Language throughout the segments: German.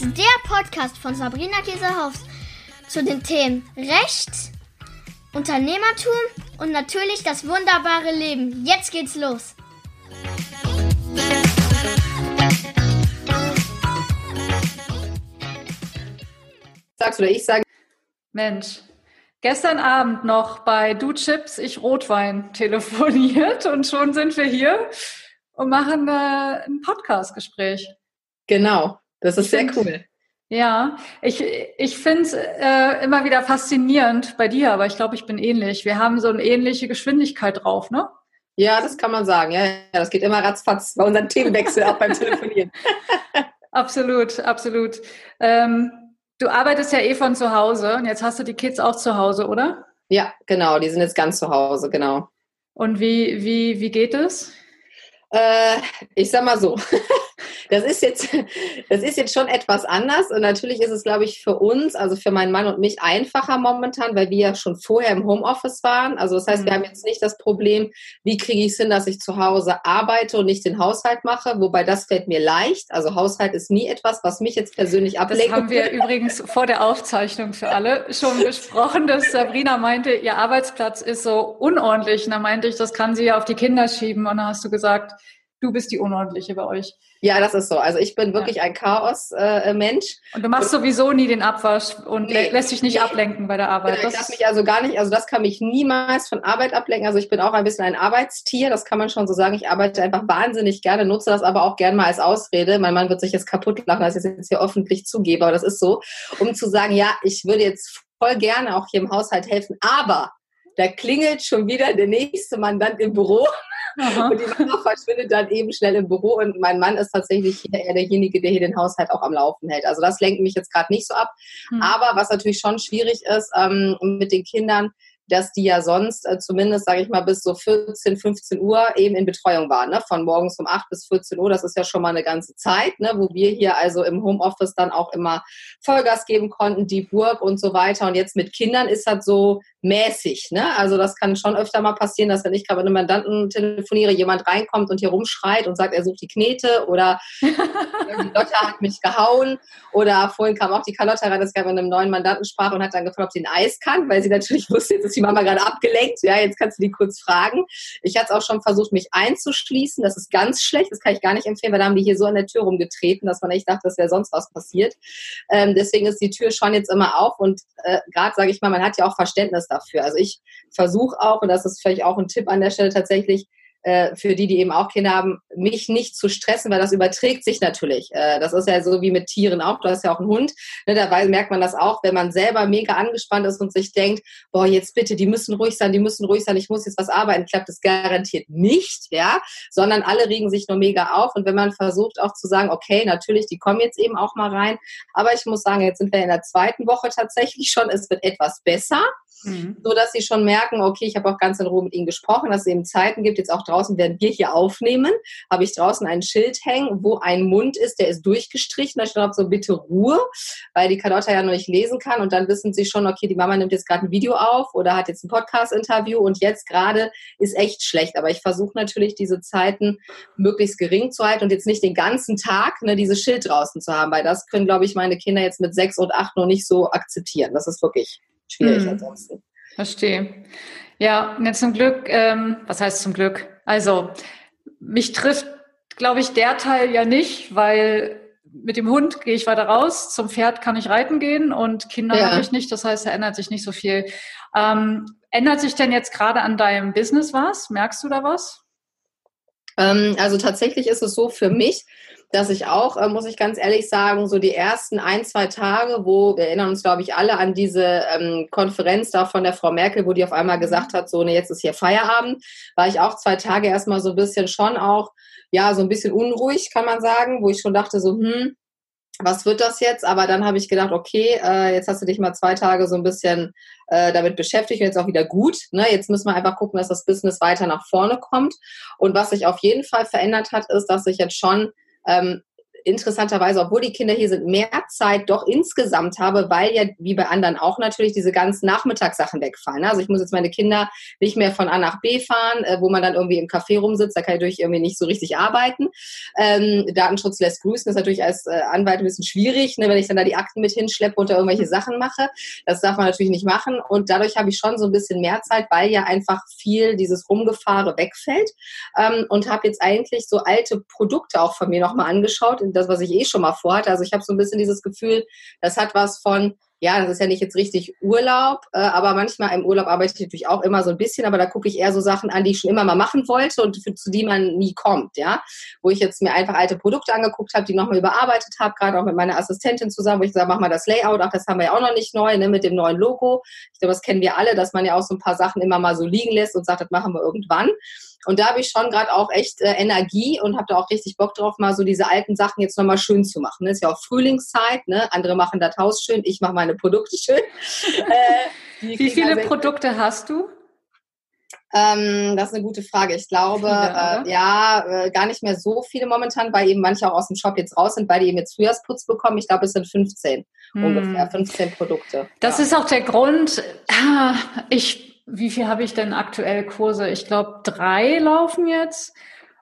ist der Podcast von Sabrina Käsehaus zu den Themen Recht, Unternehmertum und natürlich das wunderbare Leben. Jetzt geht's los. Sagst du oder ich sage, Mensch, gestern Abend noch bei Du Chips, ich Rotwein telefoniert und schon sind wir hier und machen äh, ein Podcast-Gespräch. Genau, das ist Ich sehr find- cool. Ja, ich, ich finde es äh, immer wieder faszinierend bei dir, aber ich glaube, ich bin ähnlich. Wir haben so eine ähnliche Geschwindigkeit drauf, ne? Ja, das kann man sagen. Ja, ja, das geht immer ratzfatz bei unseren Themenwechsel auch beim Telefonieren. Absolut, absolut. Ähm, du arbeitest ja eh von zu Hause und jetzt hast du die Kids auch zu Hause, oder? Ja, genau, die sind jetzt ganz zu Hause, genau. Und wie, wie, wie geht es? Äh, ich sag mal so, das ist jetzt, das ist jetzt schon etwas anders und natürlich ist es, glaube ich, für uns, also für meinen Mann und mich einfacher momentan, weil wir ja schon vorher im Homeoffice waren. Also das heißt, wir Mhm. haben jetzt nicht das Problem, wie kriege ich es hin, dass ich zu Hause arbeite und nicht den Haushalt mache, wobei das fällt mir leicht. Also Haushalt ist nie etwas, was mich jetzt persönlich Das ablenkt. haben wir übrigens vor der Aufzeichnung für alle schon besprochen, dass Sabrina meinte, ihr Arbeitsplatz ist so unordentlich. Und da meinte ich, das kann sie ja auf die Kinder schieben. Und dann hast du gesagt, du bist die Unordentliche bei euch. Ja, das ist so. Also ich bin wirklich ein Chaos-Mensch. Und du machst sowieso nie den Abwasch und Nee, lä- lässt dich nicht nee. ablenken bei der Arbeit. Genau, ich Das lasse mich also gar nicht, also das kann mich niemals von Arbeit ablenken. Also ich bin auch ein bisschen ein Arbeitstier, das kann man schon so sagen. Ich arbeite einfach wahnsinnig gerne, nutze das aber auch gerne mal als Ausrede. Mein Mann wird sich jetzt kaputt lachen, dass ich das jetzt hier öffentlich zugebe, aber das ist so, um zu sagen, ja, ich würde jetzt voll gerne auch hier im Haushalt helfen, aber da klingelt schon wieder der nächste Mandant im Büro Aha. und die Mama verschwindet dann eben schnell im Büro und mein Mann ist tatsächlich hier eher derjenige, der hier den Haushalt auch am Laufen hält. Also das lenkt mich jetzt gerade nicht so ab. Hm. Aber was natürlich schon schwierig ist ähm, mit den Kindern, dass die ja sonst äh, zumindest, sage ich mal, bis so 14, 15 Uhr eben in Betreuung waren. Ne? Von morgens um 8 bis 14 Uhr, das ist ja schon mal eine ganze Zeit, ne? wo wir hier also im Homeoffice dann auch immer Vollgas geben konnten, die Burg und so weiter. Und jetzt mit Kindern ist das so mäßig. Ne? Also das kann schon öfter mal passieren, dass wenn ich gerade mit einem Mandanten telefoniere, jemand reinkommt und hier rumschreit und sagt, er sucht die Knete oder die Lotte hat mich gehauen oder vorhin kam auch die Carlotta rein, das gerade mit einem neuen Mandanten sprach und hat dann gefragt, ob sie ein Eis kann, weil sie natürlich wusste, jetzt ist die Mama gerade abgelenkt. Ja, jetzt kannst du die kurz fragen. Ich hatte es auch schon versucht, mich einzuschließen. Das ist ganz schlecht. Das kann ich gar nicht empfehlen, weil da haben die hier so an der Tür rumgetreten, dass man echt dachte, dass wäre sonst was passiert. Ähm, deswegen ist die Tür schon jetzt immer auf und äh, gerade sage ich mal, man hat ja auch Verständnis dafür. Also ich versuche auch, und das ist vielleicht auch ein Tipp an der Stelle tatsächlich, äh, für die, die eben auch Kinder haben, mich nicht zu stressen, weil das überträgt sich natürlich. Äh, das ist ja so wie mit Tieren auch. Du hast ja auch einen Hund. Ne, dabei merkt man das auch, wenn man selber mega angespannt ist und sich denkt, boah, jetzt bitte, die müssen ruhig sein, die müssen ruhig sein, ich muss jetzt was arbeiten, klappt es garantiert nicht, ja, sondern alle regen sich nur mega auf. Und wenn man versucht auch zu sagen, okay, natürlich, die kommen jetzt eben auch mal rein, aber ich muss sagen, jetzt sind wir in der zweiten Woche tatsächlich schon, es wird etwas besser Hm. so dass sie schon merken, okay, ich habe auch ganz in Ruhe mit ihnen gesprochen, dass es eben Zeiten gibt, jetzt auch draußen, während wir hier aufnehmen, habe ich draußen ein Schild hängen, wo ein Mund ist, der ist durchgestrichen, da steht drauf so, bitte Ruhe, weil die Carlotta ja noch nicht lesen kann und dann wissen sie schon, okay, die Mama nimmt jetzt gerade ein Video auf oder hat jetzt ein Podcast-Interview und jetzt gerade ist echt schlecht, aber ich versuche natürlich diese Zeiten möglichst gering zu halten und jetzt nicht den ganzen Tag ne, dieses Schild draußen zu haben, weil das können, glaube ich, meine Kinder jetzt mit sechs und acht noch nicht so akzeptieren. Das ist wirklich schwierig Hm. ansonsten. Verstehe. Ja, jetzt zum Glück, ähm, was heißt zum Glück? Also, mich trifft, glaube ich, der Teil ja nicht, weil mit dem Hund gehe ich weiter raus, zum Pferd kann ich reiten gehen und Kinder Ja. habe ich nicht, das heißt, da ändert sich nicht so viel. Ähm, ändert sich denn jetzt gerade an deinem Business was? Merkst du da was? Ähm, also tatsächlich ist es so für mich, dass ich auch, äh, muss ich ganz ehrlich sagen, so die ersten ein, zwei Tage, wo wir erinnern uns, glaube ich, alle an diese ähm, Konferenz da von der Frau Merkel, wo die auf einmal gesagt hat, so, ne, jetzt ist hier Feierabend, war ich auch zwei Tage erstmal so ein bisschen schon auch, ja, so ein bisschen unruhig, kann man sagen, wo ich schon dachte, so, hm, was wird das jetzt? Aber dann habe ich gedacht, okay, äh, jetzt hast du dich mal zwei Tage so ein bisschen äh, damit beschäftigt und jetzt auch wieder gut. Ne? Jetzt müssen wir einfach gucken, dass das Business weiter nach vorne kommt. Und was sich auf jeden Fall verändert hat, ist, dass ich jetzt schon ähm, interessanterweise, obwohl die Kinder hier sind, mehr Zeit doch insgesamt habe, weil ja wie bei anderen auch natürlich diese ganzen Nachmittagssachen wegfallen. Also ich muss jetzt meine Kinder nicht mehr von A nach B fahren, äh, wo man dann irgendwie im Café rumsitzt, da kann ich durch irgendwie nicht so richtig arbeiten. Ähm, Datenschutz lässt grüßen, ist natürlich als äh, Anwalt ein bisschen schwierig, ne, wenn ich dann da die Akten mit hinschleppe und da irgendwelche Sachen mache. Das darf man natürlich nicht machen und dadurch habe ich schon so ein bisschen mehr Zeit, weil ja einfach viel dieses Rumgefahre wegfällt ähm, und habe jetzt eigentlich so alte Produkte auch von mir nochmal angeschaut, das, was ich eh schon mal vorhatte. Also ich habe so ein bisschen dieses Gefühl, das hat was von, ja, das ist ja nicht jetzt richtig Urlaub, äh, aber manchmal im Urlaub arbeite ich natürlich auch immer so ein bisschen, aber da gucke ich eher so Sachen an, die ich schon immer mal machen wollte und für, zu die man nie kommt, ja. Wo ich jetzt mir einfach alte Produkte angeguckt habe, die nochmal überarbeitet habe, gerade auch mit meiner Assistentin zusammen, wo ich sage, mach mal das Layout, ach, das haben wir ja auch noch nicht neu, ne, mit dem neuen Logo. Ich glaube, das kennen wir alle, dass man ja auch so ein paar Sachen immer mal so liegen lässt und sagt, das machen wir irgendwann. Und da habe ich schon gerade auch echt äh, Energie und habe da auch richtig Bock drauf, mal so diese alten Sachen jetzt nochmal schön zu machen. Ne? Ist ja auch Frühlingszeit, ne? andere machen das Haus schön, ich mache meine Produkte schön. Äh, Wie viele also Produkte hast du? Ähm, das ist eine gute Frage. Ich glaube, viele, äh, ja, äh, gar nicht mehr so viele momentan, weil eben manche auch aus dem Shop jetzt raus sind, weil die eben jetzt Frühjahrsputz bekommen. Ich glaube, es sind 15 hm. ungefähr, 15 Produkte. Das ja. ist auch der Grund. Ah, ich wie viel habe ich denn aktuell Kurse? Ich glaube, drei laufen jetzt.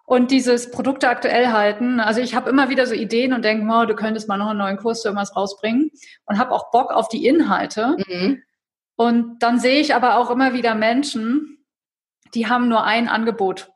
Und dieses Produkte aktuell halten, also ich habe immer wieder so Ideen und denke, oh, du könntest mal noch einen neuen Kurs zu irgendwas rausbringen und habe auch Bock auf die Inhalte. Mhm. Und dann sehe ich aber auch immer wieder Menschen, die haben nur ein Angebot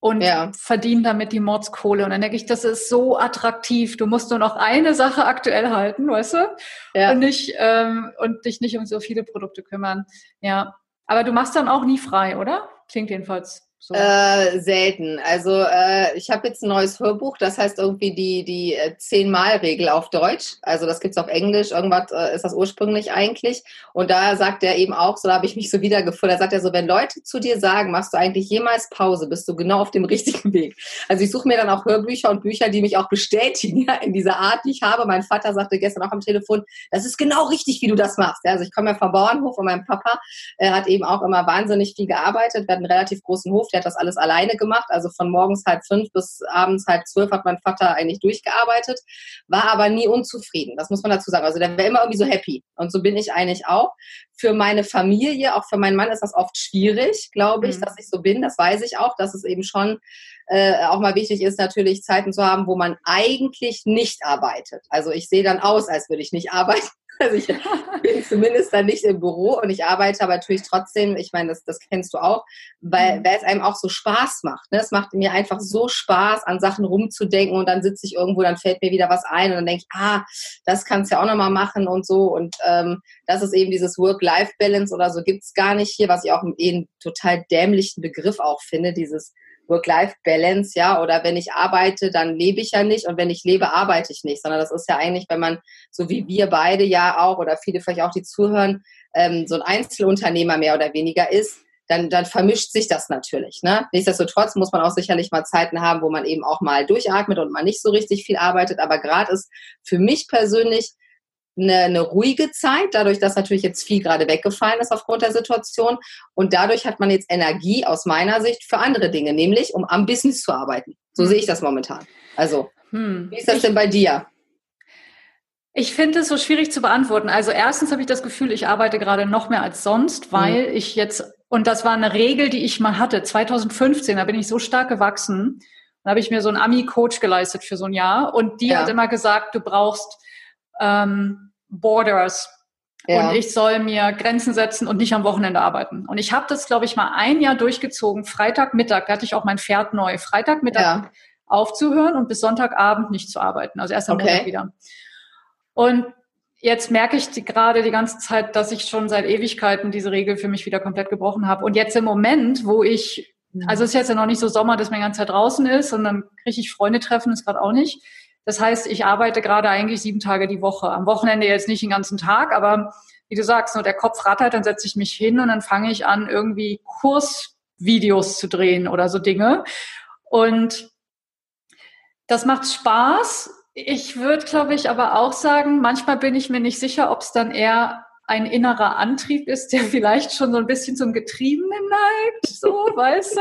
und ja. verdienen damit die Mordskohle. Und dann denke ich, das ist so attraktiv. Du musst nur noch eine Sache aktuell halten, weißt du? Ja. Und, nicht, ähm, und dich nicht um so viele Produkte kümmern. Ja, aber du machst dann auch nie frei, oder? Klingt jedenfalls so. Äh, selten. Also äh, ich habe jetzt ein neues Hörbuch, das heißt irgendwie die, die äh, Zehn-Mal-Regel auf Deutsch. Also das gibt's auf Englisch, irgendwas äh, ist das ursprünglich eigentlich. Und da sagt er eben auch, so habe ich mich so wiedergefunden, da sagt er so, wenn Leute zu dir sagen, machst du eigentlich jemals Pause, bist du genau auf dem richtigen Weg. Also ich suche mir dann auch Hörbücher und Bücher, die mich auch bestätigen, ja, in dieser Art, die ich habe. Mein Vater sagte gestern auch am Telefon, das ist genau richtig, wie du das machst. Ja, also ich komme ja vom Bauernhof und mein Papa hat eben auch immer wahnsinnig viel gearbeitet. Wir hatten einen relativ großen Hof, der hat das alles alleine gemacht. Also von morgens halb fünf bis abends halb zwölf hat mein Vater eigentlich durchgearbeitet, war aber nie unzufrieden. Das muss man dazu sagen. Also der war immer irgendwie so happy. Und so bin ich eigentlich auch. Für meine Familie, auch für meinen Mann ist das oft schwierig, glaube ich, mhm. dass ich so bin. Das weiß ich auch, dass es eben schon äh, auch mal wichtig ist, natürlich Zeiten zu haben, wo man eigentlich nicht arbeitet. Also ich sehe dann aus, als würde ich nicht arbeiten. Also ich bin zumindest dann nicht im Büro und ich arbeite aber natürlich trotzdem, ich meine, das, das kennst du auch, weil, mhm. weil es einem auch so Spaß macht. Ne? Es macht mir einfach so Spaß, an Sachen rumzudenken und dann sitze ich irgendwo, dann fällt mir wieder was ein und dann denke ich, ah, das kannst du ja auch nochmal machen und so. Und ähm, das ist eben dieses Work-Life-Balance oder so gibt's gar nicht hier, was ich auch einen total dämlichen Begriff auch finde, dieses Work-Life-Balance, ja, oder wenn ich arbeite, dann lebe ich ja nicht und wenn ich lebe, arbeite ich nicht, sondern das ist ja eigentlich, wenn man, so wie wir beide ja auch oder viele vielleicht auch, die zuhören, ähm, so ein Einzelunternehmer mehr oder weniger ist, dann, dann vermischt sich das natürlich. Ne? Nichtsdestotrotz muss man auch sicherlich mal Zeiten haben, wo man eben auch mal durchatmet und man nicht so richtig viel arbeitet. Aber gerade ist für mich persönlich eine, eine ruhige Zeit, dadurch, dass natürlich jetzt viel gerade weggefallen ist aufgrund der Situation. Und dadurch hat man jetzt Energie aus meiner Sicht für andere Dinge, nämlich um am Business zu arbeiten. So hm. sehe ich das momentan. Also, hm. wie ist das denn bei dir? Ich finde es so schwierig zu beantworten. Also erstens habe ich das Gefühl, ich arbeite gerade noch mehr als sonst, weil hm. ich jetzt, und das war eine Regel, die ich mal hatte, 2015, da bin ich so stark gewachsen. Da habe ich mir so einen Ami-Coach geleistet für so ein Jahr und die ja. hat immer gesagt, du brauchst ähm, Borders. Ja. Und ich soll mir Grenzen setzen und nicht am Wochenende arbeiten. Und ich habe das, glaube ich, mal ein Jahr durchgezogen. Freitagmittag, da hatte ich auch mein Pferd neu. Freitagmittag ja. aufzuhören und bis Sonntagabend nicht zu arbeiten. Also erst am okay. Montag wieder. Und jetzt merke ich die, gerade die ganze Zeit, dass ich schon seit Ewigkeiten diese Regel für mich wieder komplett gebrochen habe. Und jetzt im Moment, wo ich, mhm. also es ist jetzt ja noch nicht so Sommer, dass man die ganze Zeit draußen ist und dann kriege ich Freunde treffen, ist gerade auch nicht. Das heißt, ich arbeite gerade eigentlich sieben Tage die Woche. Am Wochenende jetzt nicht den ganzen Tag, aber wie du sagst, nur der Kopf rattert, dann setze ich mich hin und dann fange ich an, irgendwie Kursvideos zu drehen oder so Dinge. Und das macht Spaß. Ich würde, glaube ich, aber auch sagen, manchmal bin ich mir nicht sicher, ob es dann eher ein innerer Antrieb ist, der vielleicht schon so ein bisschen zum Getriebenen neigt, so, weißt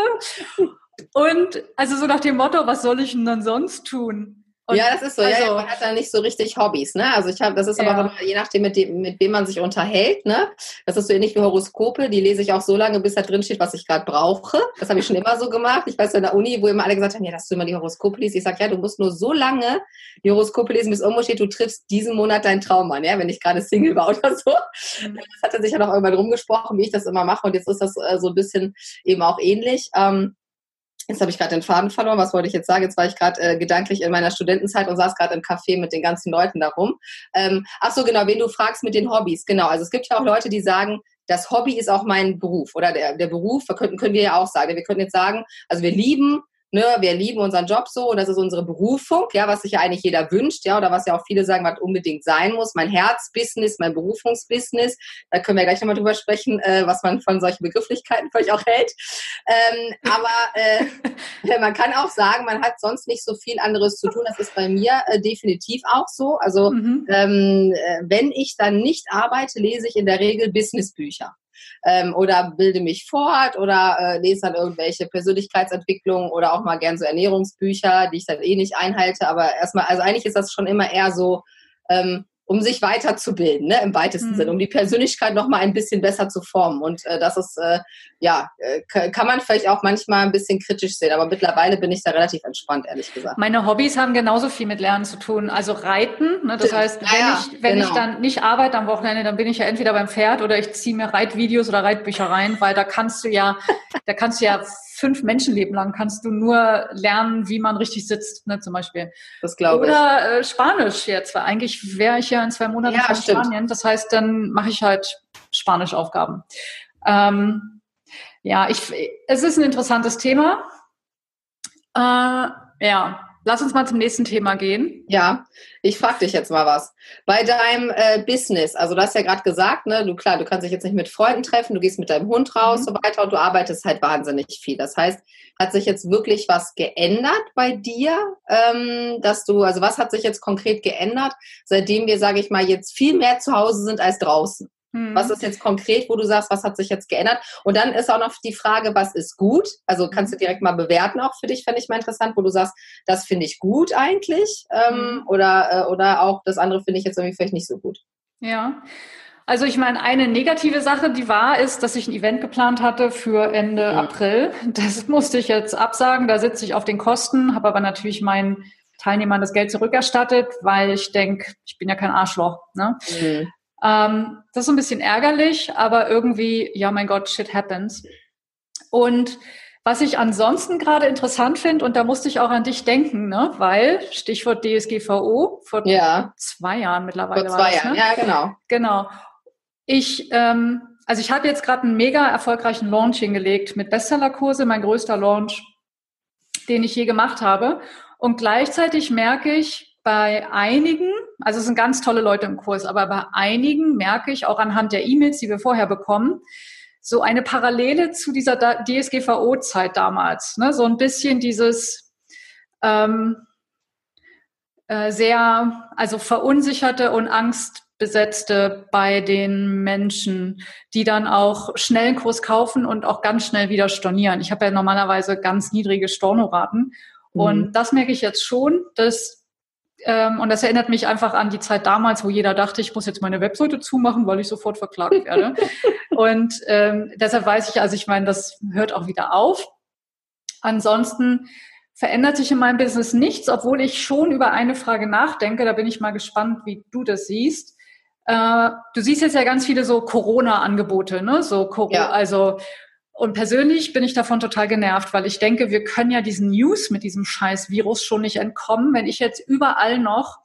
du? Und also so nach dem Motto, was soll ich denn dann sonst tun? Und ja, das ist so. Also, ja, man hat da nicht so richtig Hobbys, ne? Also ich habe, das ist aber ja. je nachdem, mit, dem, mit wem man sich unterhält, ne? Das ist so ähnlich wie Horoskope. Die lese ich auch so lange, bis da drin steht, was ich gerade brauche. Das habe ich schon immer so gemacht. Ich weiß in der Uni, wo immer alle gesagt haben, ja, dass du immer die Horoskope liest. Ich sage, ja, du musst nur so lange die Horoskope lesen, bis irgendwo steht, du triffst diesen Monat deinen Traummann, ja, wenn ich gerade Single war oder so. Mhm. Das hat er sich ja noch irgendwann rumgesprochen, wie ich das immer mache. Und jetzt ist das äh, so ein bisschen eben auch ähnlich. Ähm, Jetzt habe ich gerade den Faden verloren. Was wollte ich jetzt sagen? Jetzt war ich gerade äh, gedanklich in meiner Studentenzeit und saß gerade im Café mit den ganzen Leuten darum. Ähm, ach so, genau, wen du fragst mit den Hobbys. Genau, also es gibt ja auch Leute, die sagen, das Hobby ist auch mein Beruf oder der, der Beruf, können, können wir ja auch sagen. Wir können jetzt sagen, also wir lieben ne, wir lieben unseren Job so und das ist unsere Berufung, ja, was sich ja eigentlich jeder wünscht, ja, oder was ja auch viele sagen, was unbedingt sein muss. Mein Herzbusiness, mein Berufungsbusiness. Da können wir gleich nochmal drüber sprechen, äh, was man von solchen Begrifflichkeiten vielleicht auch hält. Ähm, aber äh, man kann auch sagen, man hat sonst nicht so viel anderes zu tun. Das ist bei mir äh, definitiv auch so. Also mhm. ähm, äh, wenn ich dann nicht arbeite, lese ich in der Regel Businessbücher ähm, oder bilde mich fort oder äh, lese dann irgendwelche Persönlichkeitsentwicklungen oder auch mal gern so Ernährungsbücher, die ich dann eh nicht einhalte. Aber erstmal, also eigentlich ist das schon immer eher so, ähm, um sich weiterzubilden, ne, im weitesten mhm. Sinne, um die Persönlichkeit noch mal ein bisschen besser zu formen. Und äh, das ist, äh, ja, äh, kann man vielleicht auch manchmal ein bisschen kritisch sehen, aber mittlerweile bin ich da relativ entspannt, ehrlich gesagt. Meine Hobbys haben genauso viel mit Lernen zu tun. Also Reiten, ne, das heißt, wenn, ja, ich, wenn genau. ich dann nicht arbeite am Wochenende, dann bin ich ja entweder beim Pferd oder ich ziehe mir Reitvideos oder Reitbücher rein, weil da kannst du ja, da kannst du ja fünf Menschenleben lang kannst du nur lernen, wie man richtig sitzt, ne, zum Beispiel. Das glaube ich. Oder äh, Spanisch jetzt, weil eigentlich wäre ich ja in zwei Monaten ja, in Spanien. Das heißt, dann mache ich halt Spanischaufgaben. Ähm, ja, ich, es ist ein interessantes Thema. Äh, ja, Lass uns mal zum nächsten Thema gehen. Ja, ich frage dich jetzt mal was. Bei deinem äh, Business, also du hast ja gerade gesagt, ne, du klar, du kannst dich jetzt nicht mit Freunden treffen, du gehst mit deinem Hund raus mhm. so weiter und du arbeitest halt wahnsinnig viel. Das heißt, hat sich jetzt wirklich was geändert bei dir, ähm, dass du, also was hat sich jetzt konkret geändert, seitdem wir, sage ich mal, jetzt viel mehr zu Hause sind als draußen? Mhm. Was ist jetzt konkret, wo du sagst, was hat sich jetzt geändert? Und dann ist auch noch die Frage, was ist gut? Also kannst du direkt mal bewerten, auch für dich fände ich mal interessant, wo du sagst, das finde ich gut eigentlich ähm, mhm. oder, äh, oder auch das andere finde ich jetzt irgendwie vielleicht nicht so gut. Ja. Also ich meine, eine negative Sache, die war, ist, dass ich ein Event geplant hatte für Ende ja. April. Das musste ich jetzt absagen. Da sitze ich auf den Kosten, habe aber natürlich meinen Teilnehmern das Geld zurückerstattet, weil ich denke, ich bin ja kein Arschloch. Ne? Mhm. Ähm, das ist ein bisschen ärgerlich, aber irgendwie, ja, mein Gott, shit happens. Und was ich ansonsten gerade interessant finde, und da musste ich auch an dich denken, ne? weil, Stichwort DSGVO, vor ja. zwei Jahren mittlerweile. Vor zwei das, Jahren, ne? ja, genau. Genau. Ich, ähm, also ich habe jetzt gerade einen mega erfolgreichen Launch hingelegt mit Bestsellerkurse, mein größter Launch, den ich je gemacht habe. Und gleichzeitig merke ich, bei einigen, also es sind ganz tolle Leute im Kurs, aber bei einigen merke ich auch anhand der E-Mails, die wir vorher bekommen, so eine Parallele zu dieser DSGVO-Zeit damals. Ne? So ein bisschen dieses ähm, äh, sehr, also verunsicherte und angstbesetzte bei den Menschen, die dann auch schnell einen Kurs kaufen und auch ganz schnell wieder stornieren. Ich habe ja normalerweise ganz niedrige Stornoraten. Mhm. Und das merke ich jetzt schon, dass ähm, und das erinnert mich einfach an die Zeit damals, wo jeder dachte, ich muss jetzt meine Webseite zumachen, weil ich sofort verklagt werde. und ähm, deshalb weiß ich, also ich meine, das hört auch wieder auf. Ansonsten verändert sich in meinem Business nichts, obwohl ich schon über eine Frage nachdenke. Da bin ich mal gespannt, wie du das siehst. Äh, du siehst jetzt ja ganz viele so Corona-Angebote, ne? So Corona, ja. also und persönlich bin ich davon total genervt, weil ich denke, wir können ja diesen News mit diesem scheiß Virus schon nicht entkommen, wenn ich jetzt überall noch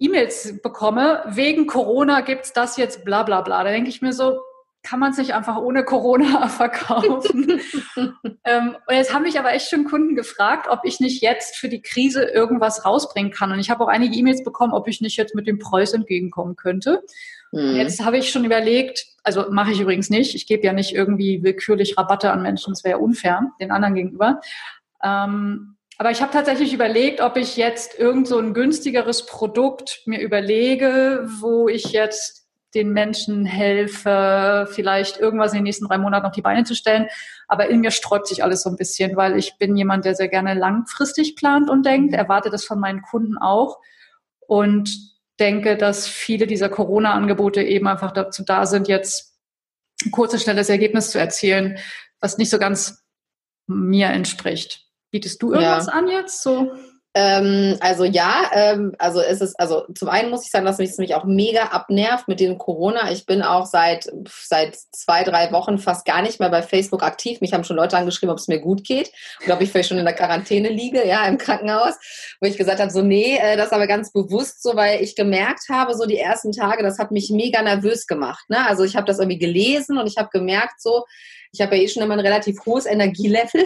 E-Mails bekomme, wegen Corona gibt's das jetzt bla bla bla. Da denke ich mir so, kann man es nicht einfach ohne Corona verkaufen? ähm, und jetzt haben mich aber echt schon Kunden gefragt, ob ich nicht jetzt für die Krise irgendwas rausbringen kann. Und ich habe auch einige E-Mails bekommen, ob ich nicht jetzt mit dem Preis entgegenkommen könnte. Mhm. Jetzt habe ich schon überlegt, also mache ich übrigens nicht, ich gebe ja nicht irgendwie willkürlich Rabatte an Menschen, das wäre unfair den anderen gegenüber. Ähm, aber ich habe tatsächlich überlegt, ob ich jetzt irgend so ein günstigeres Produkt mir überlege, wo ich jetzt den Menschen helfe, vielleicht irgendwas in den nächsten drei Monaten auf die Beine zu stellen. Aber in mir sträubt sich alles so ein bisschen, weil ich bin jemand, der sehr gerne langfristig plant und denkt, erwarte das von meinen Kunden auch und denke, dass viele dieser Corona-Angebote eben einfach dazu da sind, jetzt ein kurzes, schnelles Ergebnis zu erzielen, was nicht so ganz mir entspricht. Bietest du irgendwas ja. an jetzt? So? Ähm, also ja, ähm, also es ist, also zum einen muss ich sagen, dass mich es mich auch mega abnervt mit dem Corona. Ich bin auch seit seit zwei, drei Wochen fast gar nicht mehr bei Facebook aktiv. Mich haben schon Leute angeschrieben, ob es mir gut geht oder ob ich vielleicht schon in der Quarantäne liege, ja, im Krankenhaus, wo ich gesagt habe, so nee, äh, das aber ganz bewusst so, weil ich gemerkt habe, so die ersten Tage, das hat mich mega nervös gemacht. Ne? Also ich habe das irgendwie gelesen und ich habe gemerkt, so ich habe ja eh schon immer ein relativ hohes Energielevel.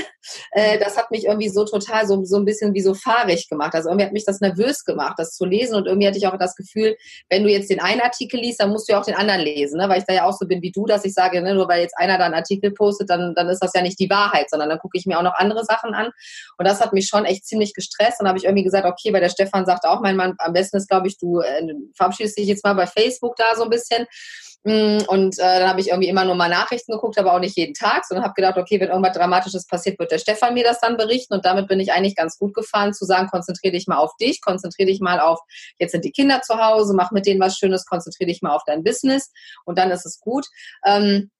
Äh, das hat mich irgendwie so total so, so ein bisschen wie so fahrig gemacht. Also irgendwie hat mich das nervös gemacht, das zu lesen. Und irgendwie hatte ich auch das Gefühl, wenn du jetzt den einen Artikel liest, dann musst du ja auch den anderen lesen. Ne? Weil ich da ja auch so bin wie du, dass ich sage, ne, nur weil jetzt einer da einen Artikel postet, dann, dann ist das ja nicht die Wahrheit, sondern dann gucke ich mir auch noch andere Sachen an. Und das hat mich schon echt ziemlich gestresst. Und habe ich irgendwie gesagt, okay, weil der Stefan sagte auch, mein Mann, am besten ist, glaube ich, du äh, verabschiedest dich jetzt mal bei Facebook da so ein bisschen. Mm, und äh, dann habe ich irgendwie immer nur mal Nachrichten geguckt, aber auch nicht jeden Tag, sondern habe gedacht, okay, wenn irgendwas Dramatisches passiert, wird der Stefan mir das dann berichten. Und damit bin ich eigentlich ganz gut gefahren, zu sagen, konzentriere dich mal auf dich, konzentriere dich mal auf, jetzt sind die Kinder zu Hause, mach mit denen was Schönes, konzentriere dich mal auf dein Business und dann ist es gut. Ähm,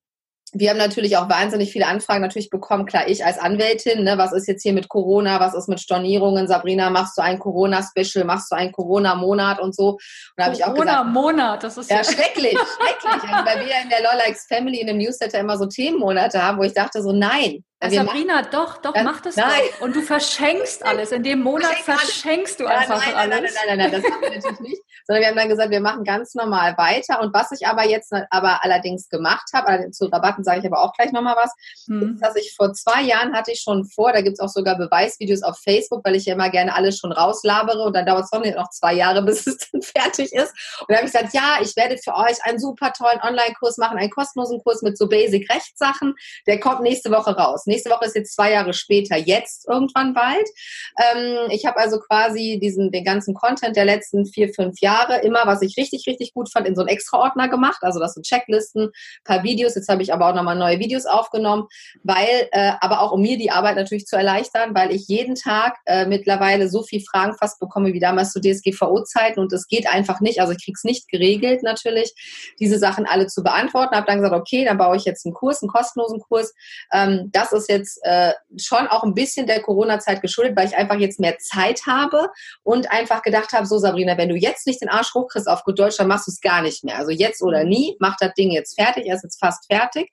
wir haben natürlich auch wahnsinnig viele Anfragen natürlich bekommen. Klar, ich als Anwältin, ne, was ist jetzt hier mit Corona, was ist mit Stornierungen? Sabrina, machst du ein Corona-Special, machst du einen Corona-Monat und so? Und da habe ich auch gesagt, Corona-Monat, das ist ja, ja schrecklich, schrecklich. Also, weil wir in der Lawlikes Family in dem Newsletter immer so Themenmonate haben, wo ich dachte so, nein, ja, Sabrina, machen, doch, doch, dann, mach das nein. doch. Und du verschenkst alles. In dem Monat verschenkst du einfach nein, nein, alles. Nein, nein, nein, nein, das machen wir natürlich nicht. Sondern wir haben dann gesagt, wir machen ganz normal weiter. Und was ich aber jetzt aber allerdings gemacht habe, zu Rabatten sage ich aber auch gleich nochmal was, hm. ist, dass ich vor zwei Jahren hatte ich schon vor, da gibt es auch sogar Beweisvideos auf Facebook, weil ich ja immer gerne alles schon rauslabere und dann dauert es noch zwei Jahre, bis es dann fertig ist. Und dann habe ich gesagt, ja, ich werde für euch einen super tollen Online-Kurs machen, einen kostenlosen Kurs mit so Basic-Rechtssachen. Der kommt nächste Woche raus nächste Woche ist jetzt zwei Jahre später, jetzt irgendwann bald. Ähm, ich habe also quasi diesen, den ganzen Content der letzten vier, fünf Jahre immer, was ich richtig, richtig gut fand, in so einen Extra-Ordner gemacht. Also das sind Checklisten, paar Videos. Jetzt habe ich aber auch nochmal neue Videos aufgenommen, weil, äh, aber auch um mir die Arbeit natürlich zu erleichtern, weil ich jeden Tag äh, mittlerweile so viel Fragen fast bekomme wie damals zu DSGVO-Zeiten und es geht einfach nicht. Also ich kriege es nicht geregelt natürlich, diese Sachen alle zu beantworten. Habe dann gesagt, okay, dann baue ich jetzt einen Kurs, einen kostenlosen Kurs. Ähm, das ist ist jetzt äh, schon auch ein bisschen der Corona-Zeit geschuldet, weil ich einfach jetzt mehr Zeit habe und einfach gedacht habe, so Sabrina, wenn du jetzt nicht den Arsch hochkriegst auf gut Deutsch, dann machst du es gar nicht mehr. Also jetzt oder nie, mach das Ding jetzt fertig, er ist jetzt fast fertig.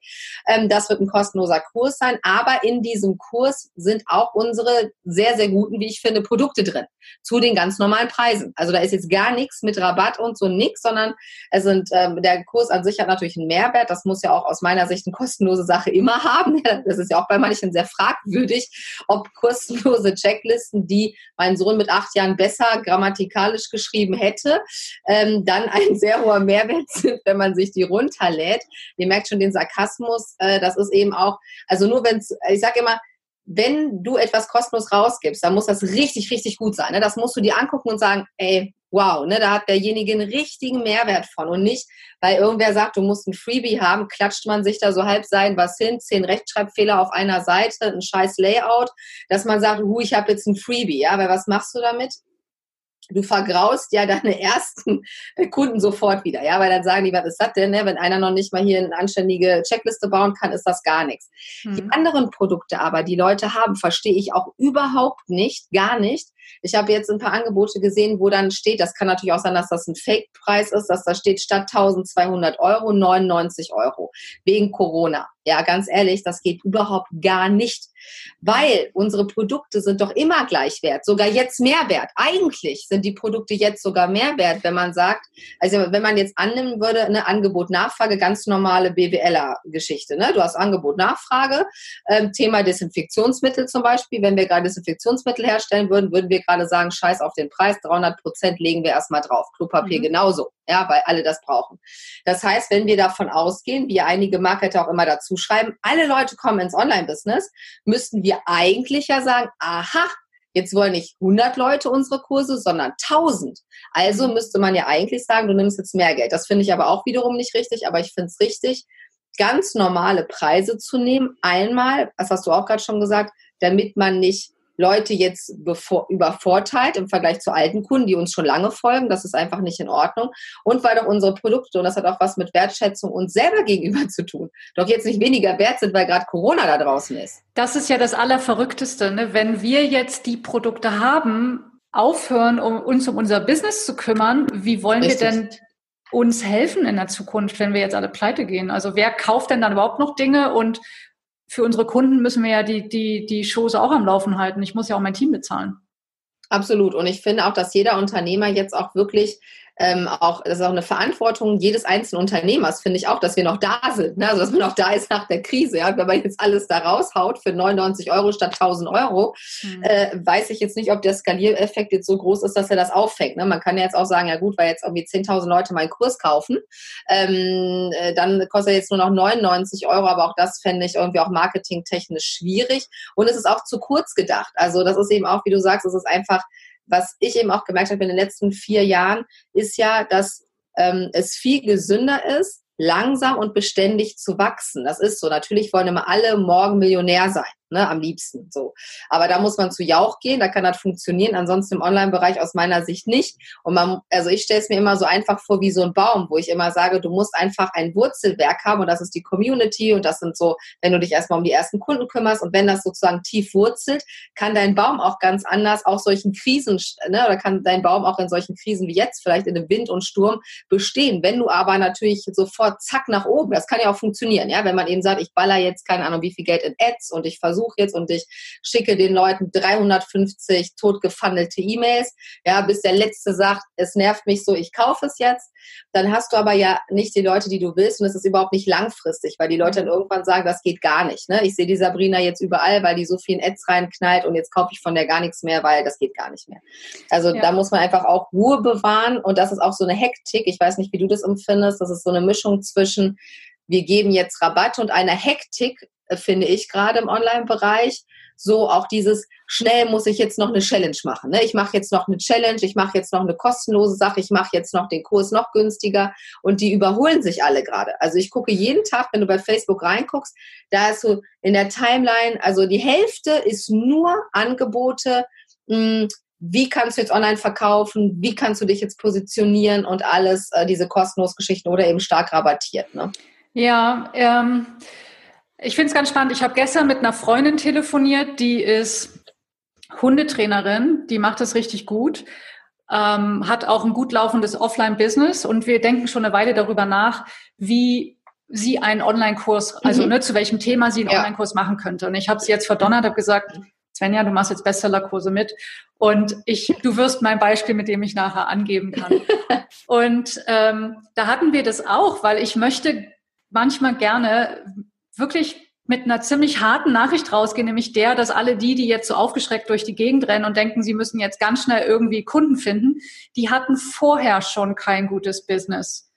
Ähm, das wird ein kostenloser Kurs sein, aber in diesem Kurs sind auch unsere sehr, sehr guten, wie ich finde, Produkte drin zu den ganz normalen Preisen. Also da ist jetzt gar nichts mit Rabatt und so nix, sondern es sind, ähm, der Kurs an sich hat natürlich einen Mehrwert. Das muss ja auch aus meiner Sicht eine kostenlose Sache immer haben. Das ist ja auch bei manchen sehr fragwürdig, ob kostenlose Checklisten, die mein Sohn mit acht Jahren besser grammatikalisch geschrieben hätte, ähm, dann ein sehr hoher Mehrwert sind, wenn man sich die runterlädt. Ihr merkt schon den Sarkasmus. Äh, das ist eben auch, also nur wenn es, ich sage immer, wenn du etwas kostenlos rausgibst, dann muss das richtig, richtig gut sein. Ne? Das musst du dir angucken und sagen, ey, wow, ne, da hat derjenige einen richtigen Mehrwert von. Und nicht, weil irgendwer sagt, du musst ein Freebie haben, klatscht man sich da so halb sein was hin, zehn Rechtschreibfehler auf einer Seite, ein scheiß Layout, dass man sagt, hu, ich habe jetzt ein Freebie, ja, weil was machst du damit? du vergraust ja deine ersten Kunden sofort wieder, ja, weil dann sagen die, was ist das denn, ne? wenn einer noch nicht mal hier eine anständige Checkliste bauen kann, ist das gar nichts. Mhm. Die anderen Produkte aber, die Leute haben, verstehe ich auch überhaupt nicht, gar nicht. Ich habe jetzt ein paar Angebote gesehen, wo dann steht, das kann natürlich auch sein, dass das ein Fake-Preis ist, dass da steht statt 1200 Euro 99 Euro wegen Corona. Ja, ganz ehrlich, das geht überhaupt gar nicht weil unsere Produkte sind doch immer gleich wert, sogar jetzt mehr wert. Eigentlich sind die Produkte jetzt sogar mehr wert, wenn man sagt, also wenn man jetzt annehmen würde, eine Angebot-Nachfrage, ganz normale BWLer-Geschichte. Ne? Du hast Angebot-Nachfrage, ähm, Thema Desinfektionsmittel zum Beispiel. Wenn wir gerade Desinfektionsmittel herstellen würden, würden wir gerade sagen, scheiß auf den Preis, 300 Prozent legen wir erstmal drauf. Klopapier mhm. genauso, ja, weil alle das brauchen. Das heißt, wenn wir davon ausgehen, wie einige Marketer auch immer dazu schreiben, alle Leute kommen ins Online-Business, müssten wir eigentlich ja sagen, aha, jetzt wollen nicht 100 Leute unsere Kurse, sondern 1000. Also mhm. müsste man ja eigentlich sagen, du nimmst jetzt mehr Geld. Das finde ich aber auch wiederum nicht richtig, aber ich finde es richtig, ganz normale Preise zu nehmen. Einmal, das hast du auch gerade schon gesagt, damit man nicht Leute jetzt übervorteilt im Vergleich zu alten Kunden, die uns schon lange folgen. Das ist einfach nicht in Ordnung. Und weil doch unsere Produkte, und das hat auch was mit Wertschätzung uns selber gegenüber zu tun, doch jetzt nicht weniger wert sind, weil gerade Corona da draußen ist. Das ist ja das Allerverrückteste. Ne? Wenn wir jetzt die Produkte haben, aufhören, um uns um unser Business zu kümmern, wie wollen Richtig. wir denn uns helfen in der Zukunft, wenn wir jetzt alle pleite gehen? Also wer kauft denn dann überhaupt noch Dinge und für unsere Kunden müssen wir ja die, die, die Shows auch am Laufen halten. Ich muss ja auch mein Team bezahlen. Absolut. Und ich finde auch, dass jeder Unternehmer jetzt auch wirklich ähm, auch, das ist auch eine Verantwortung jedes einzelnen Unternehmers, finde ich auch, dass wir noch da sind. Ne? Also, dass man auch da ist nach der Krise. Ja? Wenn man jetzt alles da raushaut für 99 Euro statt 1000 Euro, mhm. äh, weiß ich jetzt nicht, ob der Skaliereffekt jetzt so groß ist, dass er das auffängt. Ne? Man kann ja jetzt auch sagen, ja gut, weil jetzt irgendwie 10.000 Leute meinen Kurs kaufen, ähm, äh, dann kostet er jetzt nur noch 99 Euro, aber auch das fände ich irgendwie auch marketingtechnisch schwierig. Und es ist auch zu kurz gedacht. Also das ist eben auch, wie du sagst, es ist einfach was ich eben auch gemerkt habe in den letzten vier Jahren, ist ja, dass ähm, es viel gesünder ist, langsam und beständig zu wachsen. Das ist so. Natürlich wollen immer alle morgen Millionär sein ne, am liebsten so. Aber da muss man zu Jauch gehen, da kann das funktionieren, ansonsten im Online-Bereich aus meiner Sicht nicht. Und man, also ich stelle es mir immer so einfach vor wie so ein Baum, wo ich immer sage, du musst einfach ein Wurzelwerk haben und das ist die Community und das sind so, wenn du dich erstmal um die ersten Kunden kümmerst und wenn das sozusagen tief wurzelt, kann dein Baum auch ganz anders auch solchen Krisen, ne, oder kann dein Baum auch in solchen Krisen wie jetzt, vielleicht in einem Wind und Sturm, bestehen. Wenn du aber natürlich sofort zack nach oben, das kann ja auch funktionieren, ja, wenn man eben sagt, ich baller jetzt keine Ahnung wie viel Geld in Ads und ich versuche versuche jetzt und ich schicke den Leuten 350 totgefandelte E-Mails, ja, bis der Letzte sagt, es nervt mich so, ich kaufe es jetzt. Dann hast du aber ja nicht die Leute, die du willst und es ist überhaupt nicht langfristig, weil die Leute dann irgendwann sagen, das geht gar nicht. Ne? Ich sehe die Sabrina jetzt überall, weil die so viel in Ads reinknallt und jetzt kaufe ich von der gar nichts mehr, weil das geht gar nicht mehr. Also ja. da muss man einfach auch Ruhe bewahren und das ist auch so eine Hektik. Ich weiß nicht, wie du das empfindest. Das ist so eine Mischung zwischen wir geben jetzt Rabatt und einer Hektik, äh, finde ich, gerade im Online-Bereich. So auch dieses, schnell muss ich jetzt noch eine Challenge machen. Ne? Ich mache jetzt noch eine Challenge, ich mache jetzt noch eine kostenlose Sache, ich mache jetzt noch den Kurs noch günstiger und die überholen sich alle gerade. Also ich gucke jeden Tag, wenn du bei Facebook reinguckst, da ist so in der Timeline, also die Hälfte ist nur Angebote, mh, hm, wie kannst du jetzt online verkaufen, wie kannst du dich jetzt positionieren und alles, äh, diese kostenlosen Geschichten oder eben stark rabattiert. Ne? Ja, ähm, ich finde es ganz spannend. Ich habe gestern mit einer Freundin telefoniert, die ist Hundetrainerin, die macht das richtig gut, ähm, hat auch ein gut laufendes Offline-Business und wir denken schon eine Weile darüber nach, wie sie einen Online-Kurs, also mhm. ne, zu welchem Thema sie einen ja. Online-Kurs machen könnte. Und ich habe sie jetzt verdonnert, habe gesagt, Svenja, du machst jetzt Bestseller-Kurse mit und ich, du wirst mein Beispiel, mit dem ich nachher angeben kann. und ähm, da hatten wir das auch, weil ich möchte manchmal gerne wirklich mit einer ziemlich harten Nachricht rausgehen, nämlich der, dass alle die, die jetzt so aufgeschreckt durch die Gegend rennen und denken, sie müssen jetzt ganz schnell irgendwie Kunden finden, die hatten vorher schon kein gutes Business.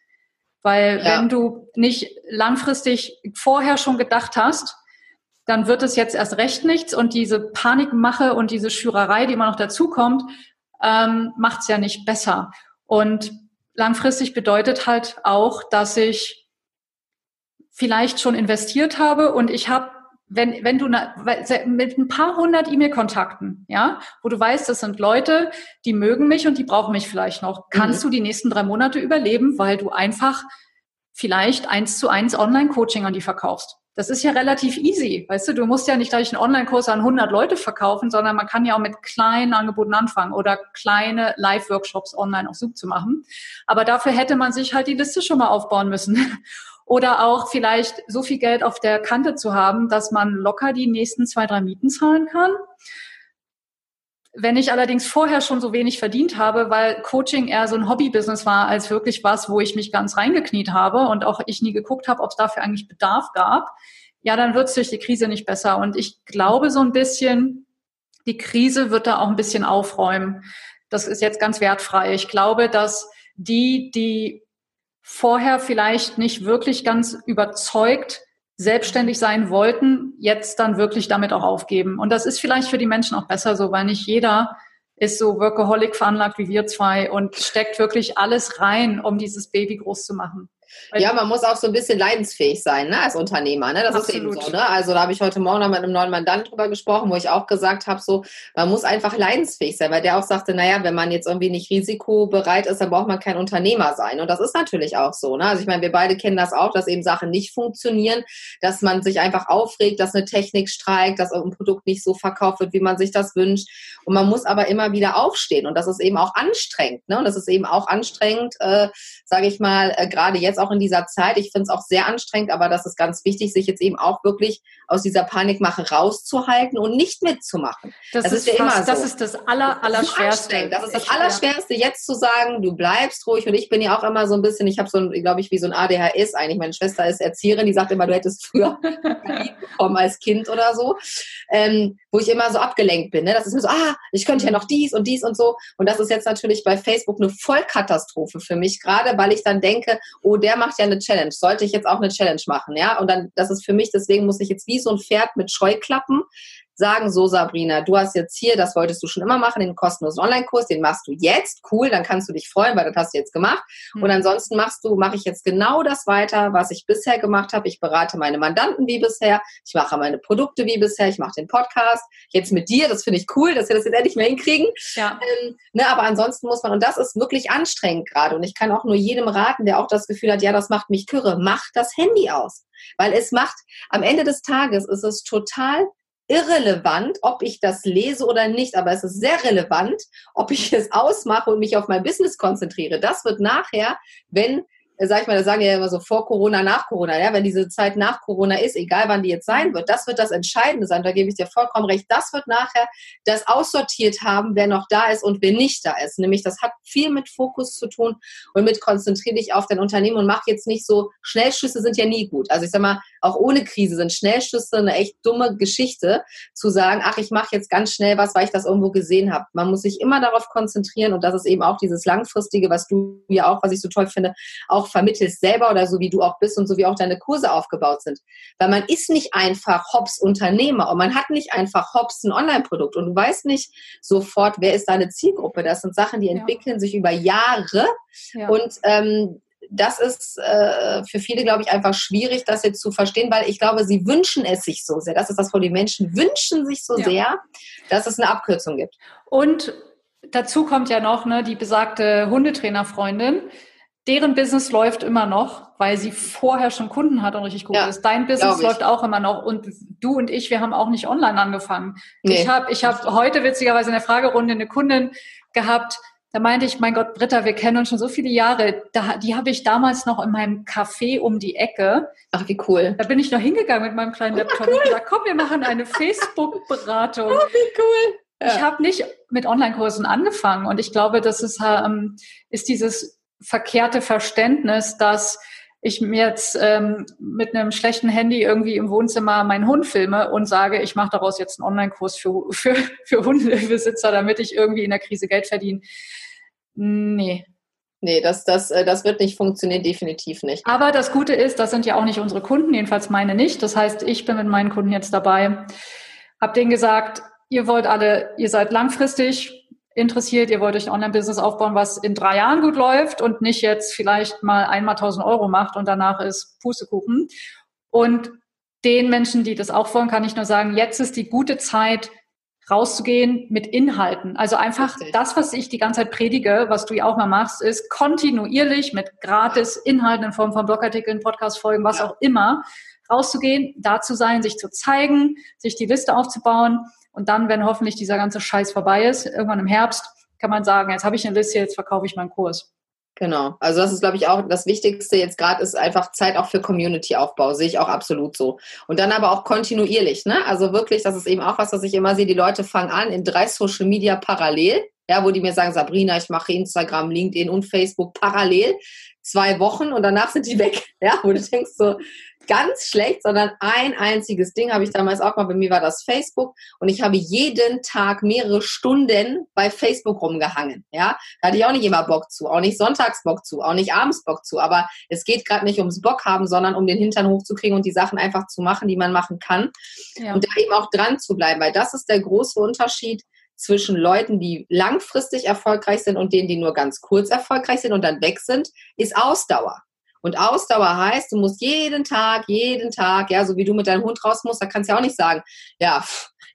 Weil ja. wenn du nicht langfristig vorher schon gedacht hast, dann wird es jetzt erst recht nichts und diese Panikmache und diese Schürerei, die immer noch dazukommt, ähm, macht es ja nicht besser. Und langfristig bedeutet halt auch, dass ich vielleicht schon investiert habe und ich habe wenn, wenn du mit ein paar hundert E-Mail-Kontakten, ja, wo du weißt, das sind Leute, die mögen mich und die brauchen mich vielleicht noch, kannst mhm. du die nächsten drei Monate überleben, weil du einfach vielleicht eins zu eins Online-Coaching an die verkaufst. Das ist ja relativ easy, weißt du, du musst ja nicht gleich einen Online-Kurs an 100 Leute verkaufen, sondern man kann ja auch mit kleinen Angeboten anfangen oder kleine Live-Workshops online auf Zoom zu machen. Aber dafür hätte man sich halt die Liste schon mal aufbauen müssen. Oder auch vielleicht so viel Geld auf der Kante zu haben, dass man locker die nächsten zwei, drei Mieten zahlen kann. Wenn ich allerdings vorher schon so wenig verdient habe, weil Coaching eher so ein Hobbybusiness war, als wirklich was, wo ich mich ganz reingekniet habe und auch ich nie geguckt habe, ob es dafür eigentlich Bedarf gab, ja, dann wird es durch die Krise nicht besser. Und ich glaube so ein bisschen, die Krise wird da auch ein bisschen aufräumen. Das ist jetzt ganz wertfrei. Ich glaube, dass die, die vorher vielleicht nicht wirklich ganz überzeugt selbstständig sein wollten, jetzt dann wirklich damit auch aufgeben. Und das ist vielleicht für die Menschen auch besser so, weil nicht jeder ist so Workaholic veranlagt wie wir zwei und steckt wirklich alles rein, um dieses Baby groß zu machen. Ja, man muss auch so ein bisschen leidensfähig sein, ne, als Unternehmer, ne? Das Absolut. ist eben so, ne? Also da habe ich heute Morgen noch mit einem neuen Mandant drüber gesprochen, wo ich auch gesagt habe, so, man muss einfach leidensfähig sein, weil der auch sagte, naja, wenn man jetzt irgendwie nicht risikobereit ist, dann braucht man kein Unternehmer sein. Und das ist natürlich auch so, ne? Also ich meine, wir beide kennen das auch, dass eben Sachen nicht funktionieren, dass man sich einfach aufregt, dass eine Technik streikt, dass ein Produkt nicht so verkauft wird, wie man sich das wünscht. Und man muss aber immer wieder aufstehen. Und das ist eben auch anstrengend, ne? Und das ist eben auch anstrengend, äh, sage ich mal, äh, gerade jetzt auch in dieser Zeit. Ich finde es auch sehr anstrengend, aber das ist ganz wichtig, sich jetzt eben auch wirklich aus dieser Panikmache rauszuhalten und nicht mitzumachen. Das, das ist, ist, ja fast, immer so. Das ist das aller, Allerschwerste. Das ist das Allerschwerste, jetzt zu sagen, du bleibst ruhig. Und ich bin ja auch immer so ein bisschen, ich habe so ein, glaube ich, wie so ein ADHS eigentlich. Meine Schwester ist Erzieherin, die sagt immer, du hättest früher bekommen als Kind oder so. Ähm, wo ich immer so abgelenkt bin. Ne? Das ist mir so, ah, ich könnte ja noch dies und dies und so. Und das ist jetzt natürlich bei Facebook eine Vollkatastrophe für mich, gerade weil ich dann denke, oh, der macht ja eine Challenge. Sollte ich jetzt auch eine Challenge machen, ja? Und dann, das ist für mich, deswegen muss ich jetzt wie so ein Pferd mit Scheuklappen sagen, so Sabrina, du hast jetzt hier, das wolltest du schon immer machen, den kostenlosen Online-Kurs, den machst du jetzt, cool, dann kannst du dich freuen, weil das hast du jetzt gemacht. Mhm. Und ansonsten machst du, mache ich jetzt genau das weiter, was ich bisher gemacht habe. Ich berate meine Mandanten wie bisher, ich mache meine Produkte wie bisher, ich mache den Podcast. Jetzt mit dir, das finde ich cool, dass wir das jetzt endlich mehr hinkriegen. Ja. Ähm, ne, aber ansonsten muss man, und das ist wirklich anstrengend gerade. Und ich kann auch nur jedem raten, der auch das Gefühl hat, ja, das macht mich kürre, mach das Handy aus. Weil es macht, am Ende des Tages ist es total irrelevant, ob ich das lese oder nicht, aber es ist sehr relevant, ob ich es ausmache und mich auf mein Business konzentriere. Das wird nachher, wenn sag ich mal, da sagen ja immer so vor Corona, nach Corona, ja, wenn diese Zeit nach Corona ist, egal wann die jetzt sein wird, das wird das Entscheidende sein, da gebe ich dir vollkommen recht, das wird nachher das aussortiert haben, wer noch da ist und wer nicht da ist. Nämlich, das hat viel mit Fokus zu tun und mit konzentriere dich auf dein Unternehmen und mach jetzt nicht so, Schnellschüsse sind ja nie gut. Also ich sag mal, auch ohne Krise sind Schnellschüsse eine echt dumme Geschichte, zu sagen, ach, ich mache jetzt ganz schnell was, weil ich das irgendwo gesehen habe. Man muss sich immer darauf konzentrieren und das ist eben auch dieses Langfristige, was du ja auch, was ich so toll finde, auch auch vermittelst selber oder so wie du auch bist und so wie auch deine Kurse aufgebaut sind. Weil man ist nicht einfach Hops Unternehmer und man hat nicht einfach Hops ein Online-Produkt und du weißt nicht sofort, wer ist deine Zielgruppe. Das sind Sachen, die entwickeln ja. sich über Jahre ja. und ähm, das ist äh, für viele, glaube ich, einfach schwierig, das jetzt zu verstehen, weil ich glaube, sie wünschen es sich so sehr. Das ist das, wo die Menschen wünschen sich so ja. sehr, dass es eine Abkürzung gibt. Und dazu kommt ja noch ne, die besagte Hundetrainerfreundin, deren Business läuft immer noch, weil sie vorher schon Kunden hat und richtig gut ja, ist. Dein Business läuft auch immer noch und du und ich, wir haben auch nicht online angefangen. Nee. Ich habe ich hab heute witzigerweise in der Fragerunde eine Kundin gehabt, da meinte ich, mein Gott, Britta, wir kennen uns schon so viele Jahre. Da, die habe ich damals noch in meinem Café um die Ecke. Ach, wie cool. Da bin ich noch hingegangen mit meinem kleinen Laptop oh, cool. und gesagt, komm, wir machen eine Facebook-Beratung. Oh, wie cool. Ja. Ich habe nicht mit Online-Kursen angefangen und ich glaube, das ist, ähm, ist dieses verkehrte Verständnis, dass ich mir jetzt ähm, mit einem schlechten Handy irgendwie im Wohnzimmer meinen Hund filme und sage, ich mache daraus jetzt einen Online-Kurs für, für, für Hundebesitzer, damit ich irgendwie in der Krise Geld verdiene. Nee. Nee, das, das, äh, das wird nicht funktionieren, definitiv nicht. Aber das Gute ist, das sind ja auch nicht unsere Kunden, jedenfalls meine nicht. Das heißt, ich bin mit meinen Kunden jetzt dabei, habe denen gesagt, ihr wollt alle, ihr seid langfristig interessiert, ihr wollt euch ein Online-Business aufbauen, was in drei Jahren gut läuft und nicht jetzt vielleicht mal einmal 1000 Euro macht und danach ist Pustekuchen. Und den Menschen, die das auch wollen, kann ich nur sagen, jetzt ist die gute Zeit, rauszugehen mit Inhalten. Also einfach Richtig. das, was ich die ganze Zeit predige, was du ja auch mal machst, ist kontinuierlich mit gratis Inhalten in Form von Blogartikeln, Podcast-Folgen, was ja. auch immer, rauszugehen, da zu sein, sich zu zeigen, sich die Liste aufzubauen und dann, wenn hoffentlich dieser ganze Scheiß vorbei ist, irgendwann im Herbst, kann man sagen, jetzt habe ich eine Liste, jetzt verkaufe ich meinen Kurs. Genau. Also das ist, glaube ich, auch das Wichtigste jetzt gerade ist einfach Zeit auch für Community-Aufbau. Sehe ich auch absolut so. Und dann aber auch kontinuierlich, ne? Also wirklich, das ist eben auch was, was ich immer sehe. Die Leute fangen an in drei Social Media parallel ja, wo die mir sagen, Sabrina, ich mache Instagram, LinkedIn und Facebook parallel zwei Wochen und danach sind die weg. Ja, wo du denkst so, ganz schlecht, sondern ein einziges Ding habe ich damals auch mal, bei mir war das Facebook und ich habe jeden Tag mehrere Stunden bei Facebook rumgehangen. Ja, da hatte ich auch nicht immer Bock zu, auch nicht sonntags Bock zu, auch nicht abends Bock zu, aber es geht gerade nicht ums Bock haben, sondern um den Hintern hochzukriegen und die Sachen einfach zu machen, die man machen kann ja. und da eben auch dran zu bleiben, weil das ist der große Unterschied zwischen Leuten, die langfristig erfolgreich sind und denen, die nur ganz kurz erfolgreich sind und dann weg sind, ist Ausdauer. Und Ausdauer heißt, du musst jeden Tag, jeden Tag, ja, so wie du mit deinem Hund raus musst, da kannst du ja auch nicht sagen, ja,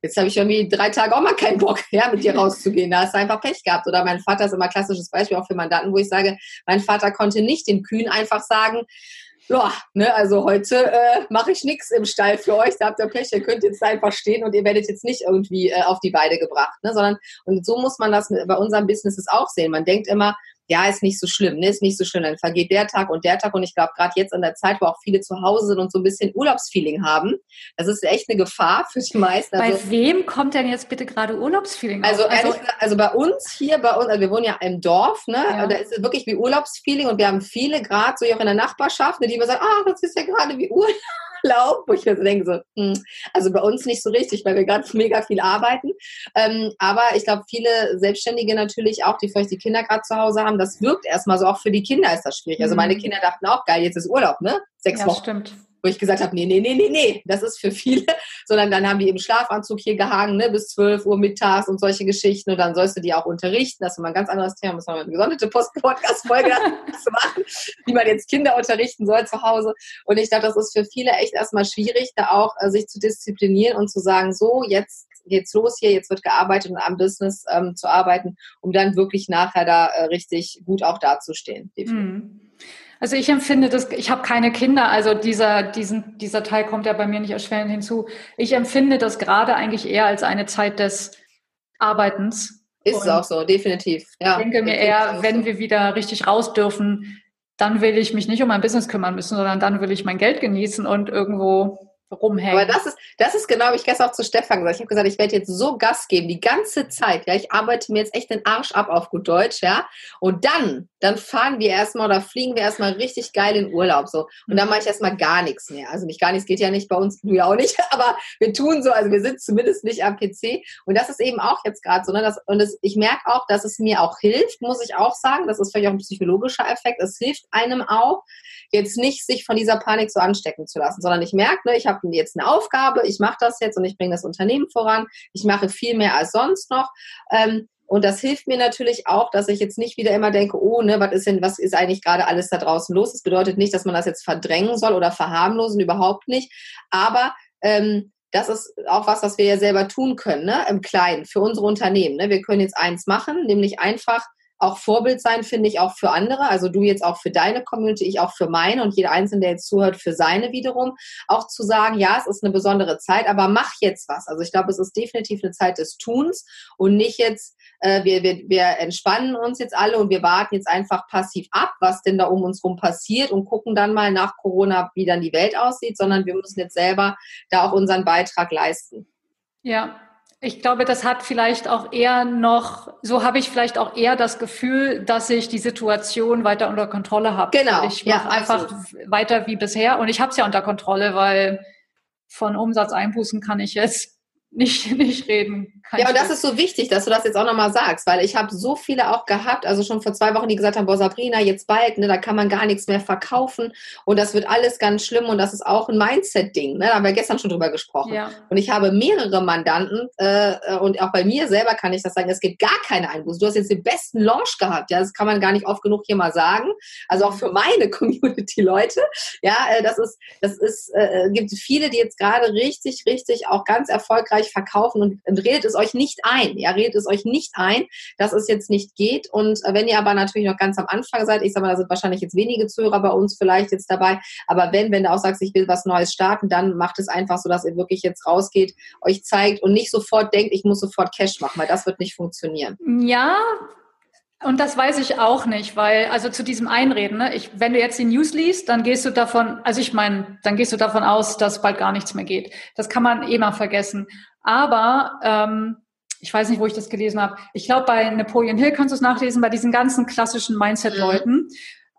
jetzt habe ich irgendwie drei Tage auch mal keinen Bock, ja, mit dir rauszugehen. Da hast du einfach Pech gehabt. Oder mein Vater ist immer ein klassisches Beispiel auch für Mandanten, wo ich sage, mein Vater konnte nicht den Kühen einfach sagen, ja, ne, also heute äh, mache ich nichts im Stall für euch, da habt ihr Pech, ihr könnt jetzt einfach stehen und ihr werdet jetzt nicht irgendwie äh, auf die Weide gebracht, ne, sondern und so muss man das mit, bei unserem Business auch sehen. Man denkt immer, ja, ist nicht so schlimm, ne, ist nicht so schlimm. Dann vergeht der Tag und der Tag und ich glaube, gerade jetzt in der Zeit, wo auch viele zu Hause sind und so ein bisschen Urlaubsfeeling haben, das ist echt eine Gefahr für die meisten. Also, bei wem kommt denn jetzt bitte gerade Urlaubsfeeling? Also, also, gesagt, also bei uns hier, bei uns, also wir wohnen ja im Dorf, ne, ja. da ist es wirklich wie Urlaubsfeeling und wir haben viele gerade so auch in der Nachbarschaft, ne, die immer sagen, ah, das ist ja gerade wie Urlaub. Urlaub, wo ich mir so denke, so, hm, also bei uns nicht so richtig, weil wir gerade mega viel arbeiten. Ähm, aber ich glaube, viele Selbstständige natürlich auch, die vielleicht die Kinder gerade zu Hause haben, das wirkt erstmal so, auch für die Kinder ist das schwierig. Also meine mhm. Kinder dachten auch, geil, jetzt ist Urlaub, ne? Sechs ja, Wochen. Stimmt wo ich gesagt habe, nee, nee, nee, nee, nee, das ist für viele, sondern dann haben die im Schlafanzug hier gehangen, ne, bis 12 Uhr mittags und solche Geschichten. Und dann sollst du die auch unterrichten, das ist immer ein ganz anderes Thema, muss man eine gesonderte Post-Podcast-Folge machen, wie man jetzt Kinder unterrichten soll zu Hause. Und ich glaube, das ist für viele echt erstmal schwierig, da auch äh, sich zu disziplinieren und zu sagen, so, jetzt geht's los hier, jetzt wird gearbeitet und am Business ähm, zu arbeiten, um dann wirklich nachher da äh, richtig gut auch dazustehen. Mhm. Also ich empfinde das, ich habe keine Kinder, also dieser, diesen, dieser Teil kommt ja bei mir nicht erschwerend hinzu. Ich empfinde das gerade eigentlich eher als eine Zeit des Arbeitens. Ist es auch so, definitiv. Ja, ich denke mir eher, wenn so. wir wieder richtig raus dürfen, dann will ich mich nicht um mein Business kümmern müssen, sondern dann will ich mein Geld genießen und irgendwo rumhängen. Aber das ist, das ist genau, wie ich gestern auch zu Stefan gesagt Ich habe gesagt, ich werde jetzt so Gas geben, die ganze Zeit. Ja, ich arbeite mir jetzt echt den Arsch ab auf gut Deutsch, ja. Und dann, dann fahren wir erstmal oder fliegen wir erstmal richtig geil in Urlaub. So. Und dann mache ich erstmal gar nichts mehr. Also nicht gar nichts geht ja nicht bei uns, du ja auch nicht, aber wir tun so, also wir sind zumindest nicht am PC. Und das ist eben auch jetzt gerade so, ne? Das, und das, ich merke auch, dass es mir auch hilft, muss ich auch sagen. Das ist vielleicht auch ein psychologischer Effekt. Es hilft einem auch, jetzt nicht sich von dieser Panik so anstecken zu lassen, sondern ich merke, ne, ich habe jetzt eine Aufgabe, ich mache das jetzt und ich bringe das Unternehmen voran, ich mache viel mehr als sonst noch. Ähm, und das hilft mir natürlich auch, dass ich jetzt nicht wieder immer denke, oh, ne, was ist denn, was ist eigentlich gerade alles da draußen los? Das bedeutet nicht, dass man das jetzt verdrängen soll oder verharmlosen, überhaupt nicht. Aber ähm, das ist auch was, was wir ja selber tun können, ne, im Kleinen, für unsere Unternehmen. Ne? Wir können jetzt eins machen, nämlich einfach auch Vorbild sein, finde ich, auch für andere. Also du jetzt auch für deine Community, ich auch für meine und jeder Einzelne, der jetzt zuhört, für seine wiederum. Auch zu sagen, ja, es ist eine besondere Zeit, aber mach jetzt was. Also ich glaube, es ist definitiv eine Zeit des Tuns und nicht jetzt, äh, wir, wir, wir entspannen uns jetzt alle und wir warten jetzt einfach passiv ab, was denn da um uns rum passiert und gucken dann mal nach Corona, wie dann die Welt aussieht, sondern wir müssen jetzt selber da auch unseren Beitrag leisten. Ja, ich glaube, das hat vielleicht auch eher noch, so habe ich vielleicht auch eher das Gefühl, dass ich die Situation weiter unter Kontrolle habe. Genau. Ich mache ja, einfach weiter wie bisher und ich habe es ja unter Kontrolle, weil von Umsatzeinbußen kann ich jetzt nicht, nicht reden. ja, und das ist so wichtig, dass du das jetzt auch nochmal sagst, weil ich habe so viele auch gehabt, also schon vor zwei Wochen, die gesagt haben, boah, Sabrina, jetzt bald, ne, da kann man gar nichts mehr verkaufen und das wird alles ganz schlimm und das ist auch ein Mindset-Ding, ne, da haben wir gestern schon drüber gesprochen. Ja. Und ich habe mehrere Mandanten äh, und auch bei mir selber kann ich das sagen, es gibt gar keine Einbuße. Du hast jetzt den besten Launch gehabt, ja, das kann man gar nicht oft genug hier mal sagen, also auch für meine Community-Leute, ja, äh, das ist, das ist, äh, gibt viele, die jetzt gerade richtig, richtig auch ganz erfolgreich erfolgreich verkaufen und, und redet es euch nicht ein. Ja, redet es euch nicht ein, dass es jetzt nicht geht. Und äh, wenn ihr aber natürlich noch ganz am Anfang seid, ich sage mal, da sind wahrscheinlich jetzt wenige Zuhörer bei uns vielleicht jetzt dabei, aber wenn, wenn du auch sagst, ich will was Neues starten, dann macht es einfach so, dass ihr wirklich jetzt rausgeht, euch zeigt und nicht sofort denkt, ich muss sofort Cash machen, weil das wird nicht funktionieren. Ja, und das weiß ich auch nicht, weil, also zu diesem Einreden, ne, ich, wenn du jetzt die News liest, dann gehst du davon, also ich meine, dann gehst du davon aus, dass bald gar nichts mehr geht. Das kann man eh mal vergessen. Aber ähm, ich weiß nicht, wo ich das gelesen habe. Ich glaube, bei Napoleon Hill kannst du es nachlesen, bei diesen ganzen klassischen Mindset-Leuten.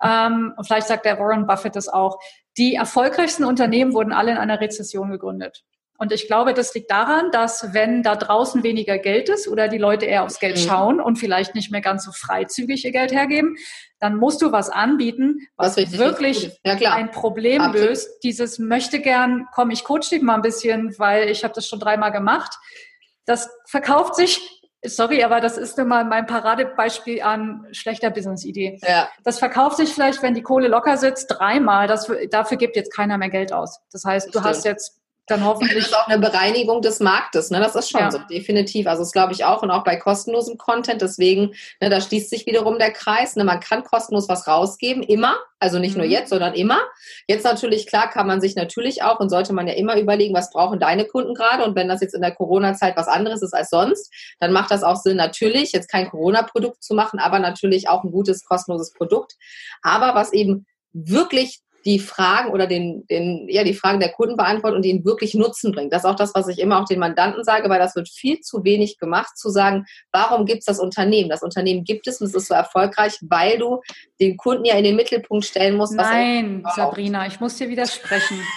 Ähm, und vielleicht sagt der Warren Buffett das auch. Die erfolgreichsten Unternehmen wurden alle in einer Rezession gegründet. Und ich glaube, das liegt daran, dass wenn da draußen weniger Geld ist oder die Leute eher aufs Geld mhm. schauen und vielleicht nicht mehr ganz so freizügig ihr Geld hergeben, dann musst du was anbieten, was, was wirklich ja, ein Problem Absolut. löst. Dieses möchte gern, komm, ich coach dich mal ein bisschen, weil ich habe das schon dreimal gemacht. Das verkauft sich Sorry, aber das ist nun mal mein Paradebeispiel an schlechter Business-Idee. Ja. Das verkauft sich vielleicht, wenn die Kohle locker sitzt, dreimal. Das, dafür gibt jetzt keiner mehr Geld aus. Das heißt, das du stimmt. hast jetzt dann hoffentlich. Das ist auch eine Bereinigung des Marktes, ne? Das ist schon ja. so, definitiv. Also das glaube ich auch und auch bei kostenlosem Content. Deswegen, ne, da schließt sich wiederum der Kreis. Ne? Man kann kostenlos was rausgeben, immer. Also nicht mhm. nur jetzt, sondern immer. Jetzt natürlich, klar, kann man sich natürlich auch und sollte man ja immer überlegen, was brauchen deine Kunden gerade. Und wenn das jetzt in der Corona-Zeit was anderes ist als sonst, dann macht das auch Sinn, natürlich jetzt kein Corona-Produkt zu machen, aber natürlich auch ein gutes, kostenloses Produkt. Aber was eben wirklich die Fragen oder den, den, ja, die Fragen der Kunden beantwortet und ihnen wirklich Nutzen bringt. Das ist auch das, was ich immer auch den Mandanten sage, weil das wird viel zu wenig gemacht, zu sagen, warum gibt es das Unternehmen? Das Unternehmen gibt es und es ist so erfolgreich, weil du den Kunden ja in den Mittelpunkt stellen musst. Nein, Sabrina, ich muss dir widersprechen.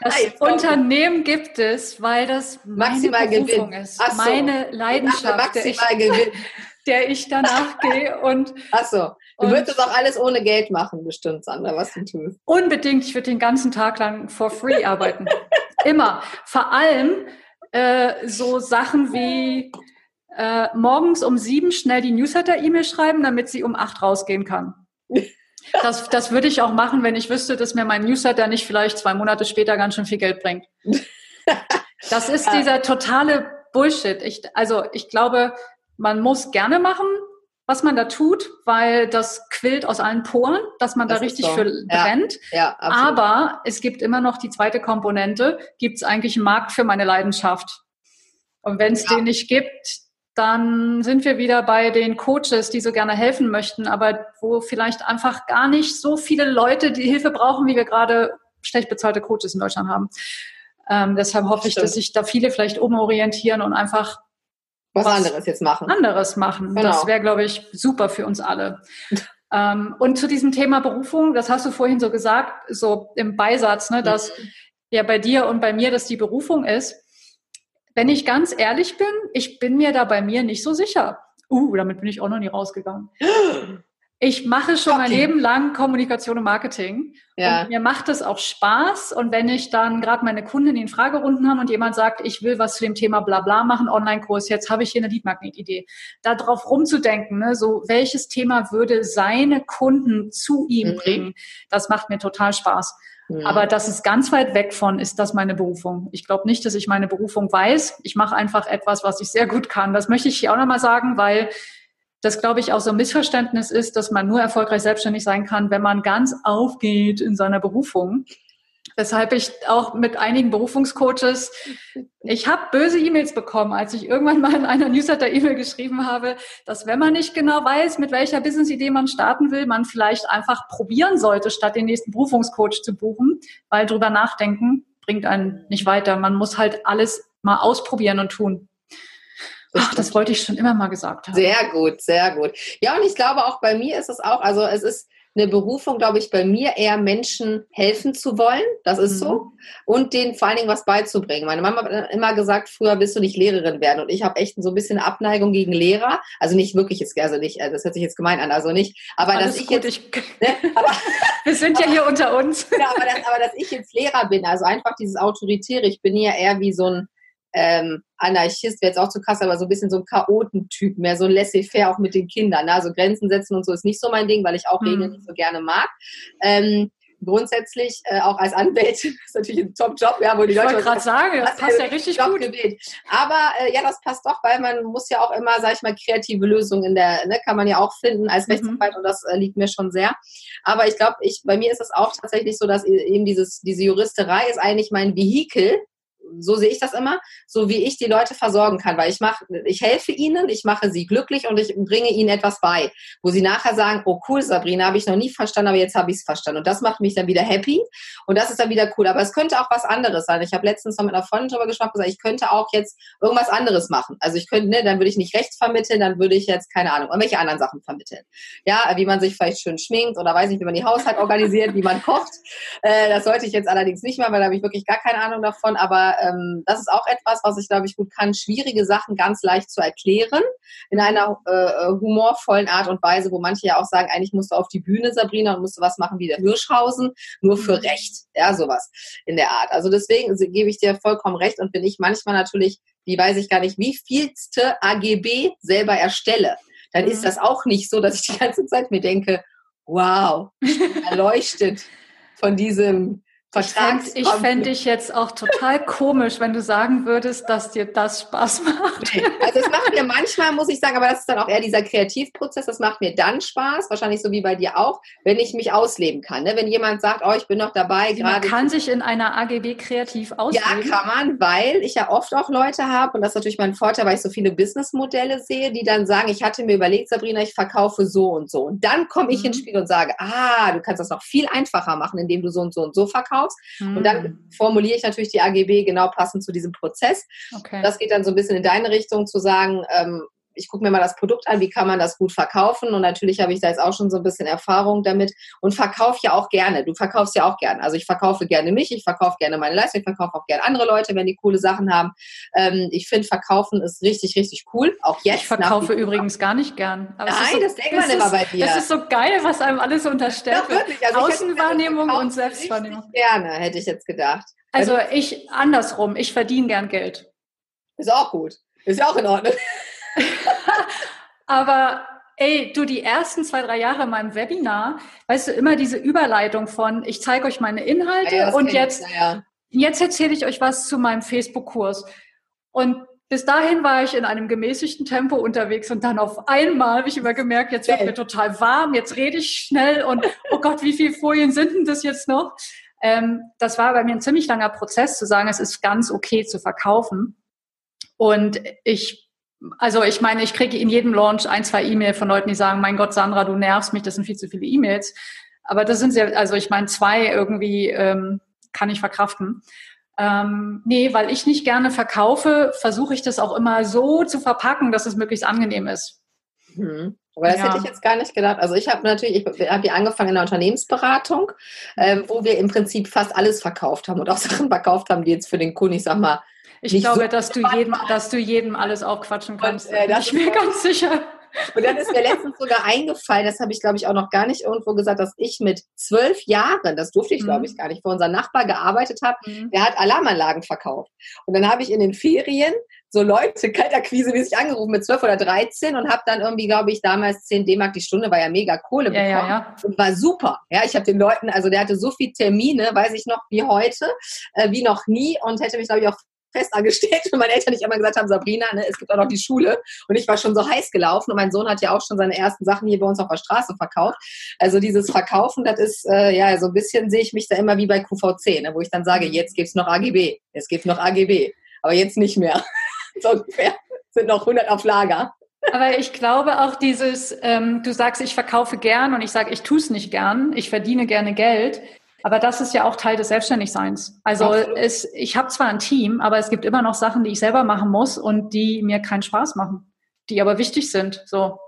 Das Unternehmen gibt es, weil das maximal Gewinn ist, so. meine Leidenschaft, maximal Gewinn. der ich danach gehe und Ach so. Du würdest das auch alles ohne Geld machen, bestimmt, Sandra, was du tust. Unbedingt. Ich würde den ganzen Tag lang for free arbeiten. Immer. Vor allem äh, so Sachen wie äh, morgens um sieben schnell die Newsletter-E-Mail schreiben, damit sie um acht rausgehen kann. Das, das würde ich auch machen, wenn ich wüsste, dass mir mein Newsletter nicht vielleicht zwei Monate später ganz schön viel Geld bringt. Das ist dieser totale Bullshit. Ich, also ich glaube, man muss gerne machen, was man da tut, weil das quillt aus allen Poren, dass man das da richtig so. für brennt. Ja, ja, Aber es gibt immer noch die zweite Komponente, gibt es eigentlich einen Markt für meine Leidenschaft? Und wenn es ja. den nicht gibt, dann sind wir wieder bei den Coaches, die so gerne helfen möchten, aber wo vielleicht einfach gar nicht so viele Leute die Hilfe brauchen, wie wir gerade schlecht bezahlte Coaches in Deutschland haben. Ähm, deshalb hoffe ich, dass sich da viele vielleicht umorientieren und einfach was, was anderes jetzt machen. Anderes machen. Genau. Das wäre, glaube ich, super für uns alle. ähm, und zu diesem Thema Berufung, das hast du vorhin so gesagt, so im Beisatz, ne, dass mhm. ja bei dir und bei mir das die Berufung ist. Wenn ich ganz ehrlich bin, ich bin mir da bei mir nicht so sicher. Uh, damit bin ich auch noch nie rausgegangen. Ich mache schon mein Leben lang Kommunikation und Marketing. Ja. Und mir macht es auch Spaß. Und wenn ich dann gerade meine Kunden in Fragerunden haben und jemand sagt, ich will was zu dem Thema Blabla machen, Online-Kurs, jetzt habe ich hier eine Leadmagnet-Idee. Da drauf rumzudenken, ne, so welches Thema würde seine Kunden zu ihm mhm. bringen, das macht mir total Spaß. Mhm. Aber das ist ganz weit weg von, ist das meine Berufung? Ich glaube nicht, dass ich meine Berufung weiß. Ich mache einfach etwas, was ich sehr gut kann. Das möchte ich hier auch nochmal sagen, weil das, glaube ich, auch so ein Missverständnis ist, dass man nur erfolgreich selbstständig sein kann, wenn man ganz aufgeht in seiner Berufung. Weshalb ich auch mit einigen Berufungscoaches, ich habe böse E-Mails bekommen, als ich irgendwann mal in einer Newsletter-E-Mail geschrieben habe, dass wenn man nicht genau weiß, mit welcher Business-Idee man starten will, man vielleicht einfach probieren sollte, statt den nächsten Berufungscoach zu buchen, weil drüber nachdenken bringt einen nicht weiter. Man muss halt alles mal ausprobieren und tun. Ach, das wollte ich schon immer mal gesagt haben. Sehr gut, sehr gut. Ja, und ich glaube auch bei mir ist es auch, also es ist eine Berufung, glaube ich, bei mir eher Menschen helfen zu wollen. Das ist mhm. so. Und denen vor allen Dingen was beizubringen. Meine Mama hat immer gesagt, früher willst du nicht Lehrerin werden. Und ich habe echt so ein bisschen Abneigung gegen Lehrer. Also nicht wirklich, jetzt, also nicht, also das hört sich jetzt gemein an, also nicht. Aber Alles dass ich gut, jetzt. Ich, ne, aber, Wir sind ja hier unter uns. Ja, aber, das, aber dass ich jetzt Lehrer bin, also einfach dieses Autoritäre, ich bin ja eher wie so ein ähm, Anarchist wäre jetzt auch zu krass, aber so ein bisschen so ein Chaotentyp, mehr so ein laissez-faire auch mit den Kindern. Ne? Also Grenzen setzen und so ist nicht so mein Ding, weil ich auch mhm. Regeln nicht so gerne mag. Ähm, grundsätzlich äh, auch als Anwältin ist natürlich ein Top-Job, ja, wo die ich Leute. Ich wollte gerade sagen, das passt ja richtig Job gut. Gewählt. Aber äh, ja, das passt doch, weil man muss ja auch immer, sag ich mal, kreative Lösungen in der, ne, kann man ja auch finden als mhm. Rechtsanwalt und das äh, liegt mir schon sehr. Aber ich glaube, ich, bei mir ist es auch tatsächlich so, dass e-, eben dieses, diese Juristerei ist eigentlich mein Vehikel, so sehe ich das immer, so wie ich die Leute versorgen kann, weil ich mache, ich helfe ihnen, ich mache sie glücklich und ich bringe ihnen etwas bei, wo sie nachher sagen, oh cool, Sabrina, habe ich noch nie verstanden, aber jetzt habe ich es verstanden. Und das macht mich dann wieder happy und das ist dann wieder cool. Aber es könnte auch was anderes sein. Ich habe letztens noch mit einer Freundin drüber gesprochen, gesagt, ich könnte auch jetzt irgendwas anderes machen. Also ich könnte, ne, dann würde ich nicht rechts vermitteln, dann würde ich jetzt, keine Ahnung, irgendwelche anderen Sachen vermitteln. Ja, wie man sich vielleicht schön schminkt oder weiß nicht, wie man die Haushalt organisiert, wie man kocht. Äh, das sollte ich jetzt allerdings nicht mehr, weil da habe ich wirklich gar keine Ahnung davon. Aber ähm, das ist auch etwas, was ich, glaube ich, gut kann, schwierige Sachen ganz leicht zu erklären, in einer äh, humorvollen Art und Weise, wo manche ja auch sagen, eigentlich musst du auf die Bühne, Sabrina, und musst du was machen wie der Hirschhausen, nur für mhm. Recht. Ja, sowas in der Art. Also deswegen gebe ich dir vollkommen recht und bin ich manchmal natürlich, wie weiß ich gar nicht, wie vielste AGB selber erstelle. Dann mhm. ist das auch nicht so, dass ich die ganze Zeit mir denke, wow, erleuchtet von diesem Vertrags ich fände dich jetzt auch total komisch, wenn du sagen würdest, dass dir das Spaß macht. Nee. Also es macht mir manchmal, muss ich sagen, aber das ist dann auch eher dieser Kreativprozess, das macht mir dann Spaß, wahrscheinlich so wie bei dir auch, wenn ich mich ausleben kann. Ne? Wenn jemand sagt, oh, ich bin noch dabei. gerade. Man kann sich in einer AGB kreativ ausleben. Ja, kann man, weil ich ja oft auch Leute habe, und das ist natürlich mein Vorteil, weil ich so viele Businessmodelle sehe, die dann sagen, ich hatte mir überlegt, Sabrina, ich verkaufe so und so. Und dann komme ich mhm. ins Spiel und sage, ah, du kannst das noch viel einfacher machen, indem du so und so und so verkaufst verkaufst. Mhm. Und dann hm. formuliere ich natürlich die AGB genau passend zu diesem Prozess. Okay. Das geht dann so ein bisschen in deine Richtung zu sagen, ähm, ich gucke mir mal das Produkt an, wie kann man das gut verkaufen. Und natürlich habe ich da jetzt auch schon so ein bisschen Erfahrung damit und verkaufe ja auch gerne. Du verkaufst ja auch gerne. Also ich verkaufe gerne mich, ich verkaufe gerne meine Leistung, ich verkaufe auch gerne andere Leute, wenn die coole Sachen haben. Ähm, ich finde, Verkaufen ist richtig, richtig cool. Auch jetzt. Ich verkaufe übrigens gar nicht gern. Aber Nein, so, das denkt man immer bei dir. Das ist so geil, was einem alles so unterstellt ja, wirklich. Also Außenwahrnehmung und Selbstwahrnehmung. Gerne, hätte ich jetzt gedacht. Also ich andersrum, ich verdiene gern Geld. Ist auch gut. Ist ja auch in Ordnung. Aber ey, du, die ersten zwei, drei Jahre in meinem Webinar, weißt du, immer diese Überleitung von, ich zeige euch meine Inhalte ja, und jetzt, ja. jetzt erzähle ich euch was zu meinem Facebook-Kurs. Und bis dahin war ich in einem gemäßigten Tempo unterwegs und dann auf einmal habe ich immer gemerkt, jetzt wird mir total warm, jetzt rede ich schnell und oh Gott, wie viele Folien sind denn das jetzt noch? Ähm, das war bei mir ein ziemlich langer Prozess zu sagen, es ist ganz okay zu verkaufen. Und ich also ich meine, ich kriege in jedem Launch ein, zwei E-Mails von Leuten, die sagen, mein Gott, Sandra, du nervst mich, das sind viel zu viele E-Mails. Aber das sind sehr, also ich meine, zwei irgendwie ähm, kann ich verkraften. Ähm, nee, weil ich nicht gerne verkaufe, versuche ich das auch immer so zu verpacken, dass es möglichst angenehm ist. Mhm. Aber das ja. hätte ich jetzt gar nicht gedacht. Also ich habe natürlich, ich habe hier angefangen in der Unternehmensberatung, ähm, wo wir im Prinzip fast alles verkauft haben und auch Sachen verkauft haben, die jetzt für den Kunden, ich sag mal, ich glaube, so dass, du jedem, dass du jedem alles aufquatschen kannst. Und, äh, das bin ich mir ganz sicher. Und dann ist mir letztens sogar eingefallen, das habe ich, glaube ich, auch noch gar nicht irgendwo gesagt, dass ich mit zwölf Jahren, das durfte ich, glaube mhm. ich, gar nicht, vor unserem Nachbar gearbeitet habe, mhm. der hat Alarmanlagen verkauft. Und dann habe ich in den Ferien so Leute kaltakquise sich angerufen mit zwölf oder dreizehn und habe dann irgendwie, glaube ich, damals zehn D-Mark die Stunde, war ja mega Kohle ja, bekommen. Ja, ja. Und war super. Ja, ich habe den Leuten, also der hatte so viele Termine, weiß ich noch, wie heute, äh, wie noch nie und hätte mich, glaube ich, auch fest angestellt, weil meine Eltern nicht immer gesagt haben, Sabrina, ne, es gibt auch noch die Schule. Und ich war schon so heiß gelaufen und mein Sohn hat ja auch schon seine ersten Sachen hier bei uns auf der Straße verkauft. Also dieses Verkaufen, das ist, äh, ja, so ein bisschen sehe ich mich da immer wie bei QVC, ne, wo ich dann sage, jetzt gibt's noch AGB, es gibt noch AGB, aber jetzt nicht mehr. so ungefähr sind noch 100 auf Lager. Aber ich glaube auch dieses, ähm, du sagst, ich verkaufe gern und ich sage, ich tue es nicht gern, ich verdiene gerne Geld. Aber das ist ja auch Teil des Selbstständigseins. Also es, ich habe zwar ein Team, aber es gibt immer noch Sachen, die ich selber machen muss und die mir keinen Spaß machen, die aber wichtig sind. So.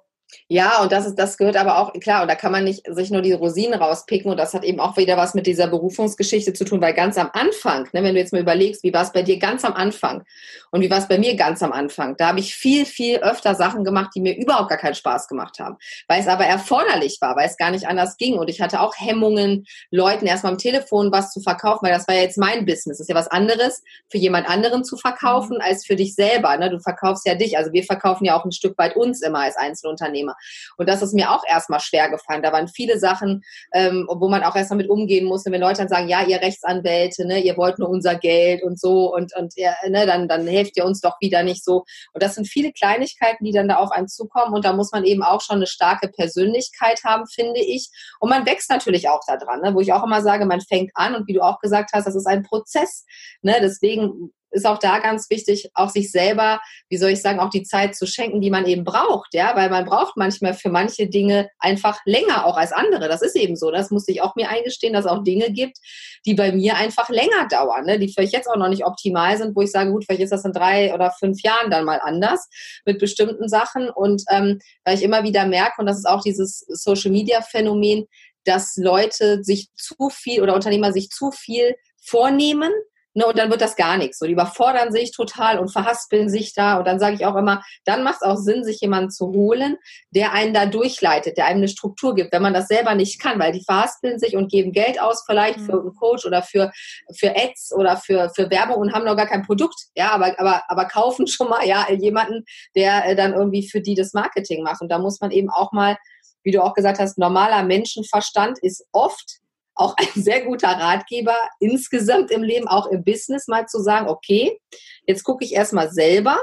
Ja, und das ist, das gehört aber auch, klar, und da kann man nicht sich nur die Rosinen rauspicken und das hat eben auch wieder was mit dieser Berufungsgeschichte zu tun, weil ganz am Anfang, ne, wenn du jetzt mal überlegst, wie war es bei dir ganz am Anfang und wie war es bei mir ganz am Anfang, da habe ich viel, viel öfter Sachen gemacht, die mir überhaupt gar keinen Spaß gemacht haben, weil es aber erforderlich war, weil es gar nicht anders ging und ich hatte auch Hemmungen, Leuten erstmal am Telefon was zu verkaufen, weil das war ja jetzt mein Business, das ist ja was anderes, für jemand anderen zu verkaufen, mhm. als für dich selber, ne? du verkaufst ja dich, also wir verkaufen ja auch ein Stück weit uns immer als Einzelunternehmen Unternehmer. Und das ist mir auch erstmal schwer gefallen. Da waren viele Sachen, ähm, wo man auch erstmal mit umgehen musste, wenn Leute dann sagen, ja, ihr Rechtsanwälte, ne, ihr wollt nur unser Geld und so und, und ja, ne, dann, dann helft ihr uns doch wieder nicht so. Und das sind viele Kleinigkeiten, die dann da auf einen zukommen und da muss man eben auch schon eine starke Persönlichkeit haben, finde ich. Und man wächst natürlich auch daran, ne, wo ich auch immer sage, man fängt an und wie du auch gesagt hast, das ist ein Prozess. Ne? Deswegen ist auch da ganz wichtig, auch sich selber, wie soll ich sagen, auch die Zeit zu schenken, die man eben braucht, ja, weil man braucht manchmal für manche Dinge einfach länger auch als andere. Das ist eben so. Das muss ich auch mir eingestehen, dass es auch Dinge gibt, die bei mir einfach länger dauern, ne? die vielleicht jetzt auch noch nicht optimal sind, wo ich sage, gut, vielleicht ist das in drei oder fünf Jahren dann mal anders mit bestimmten Sachen. Und ähm, weil ich immer wieder merke, und das ist auch dieses Social Media Phänomen, dass Leute sich zu viel oder Unternehmer sich zu viel vornehmen Ne, und dann wird das gar nichts. So, die überfordern sich total und verhaspeln sich da. Und dann sage ich auch immer, dann macht es auch Sinn, sich jemanden zu holen, der einen da durchleitet, der einem eine Struktur gibt, wenn man das selber nicht kann, weil die verhaspeln sich und geben Geld aus vielleicht mhm. für einen Coach oder für, für Ads oder für, für Werbung und haben noch gar kein Produkt. Ja, aber, aber, aber kaufen schon mal ja jemanden, der äh, dann irgendwie für die das Marketing macht. Und da muss man eben auch mal, wie du auch gesagt hast, normaler Menschenverstand ist oft auch ein sehr guter Ratgeber insgesamt im Leben, auch im Business, mal zu sagen, okay, jetzt gucke ich erstmal selber,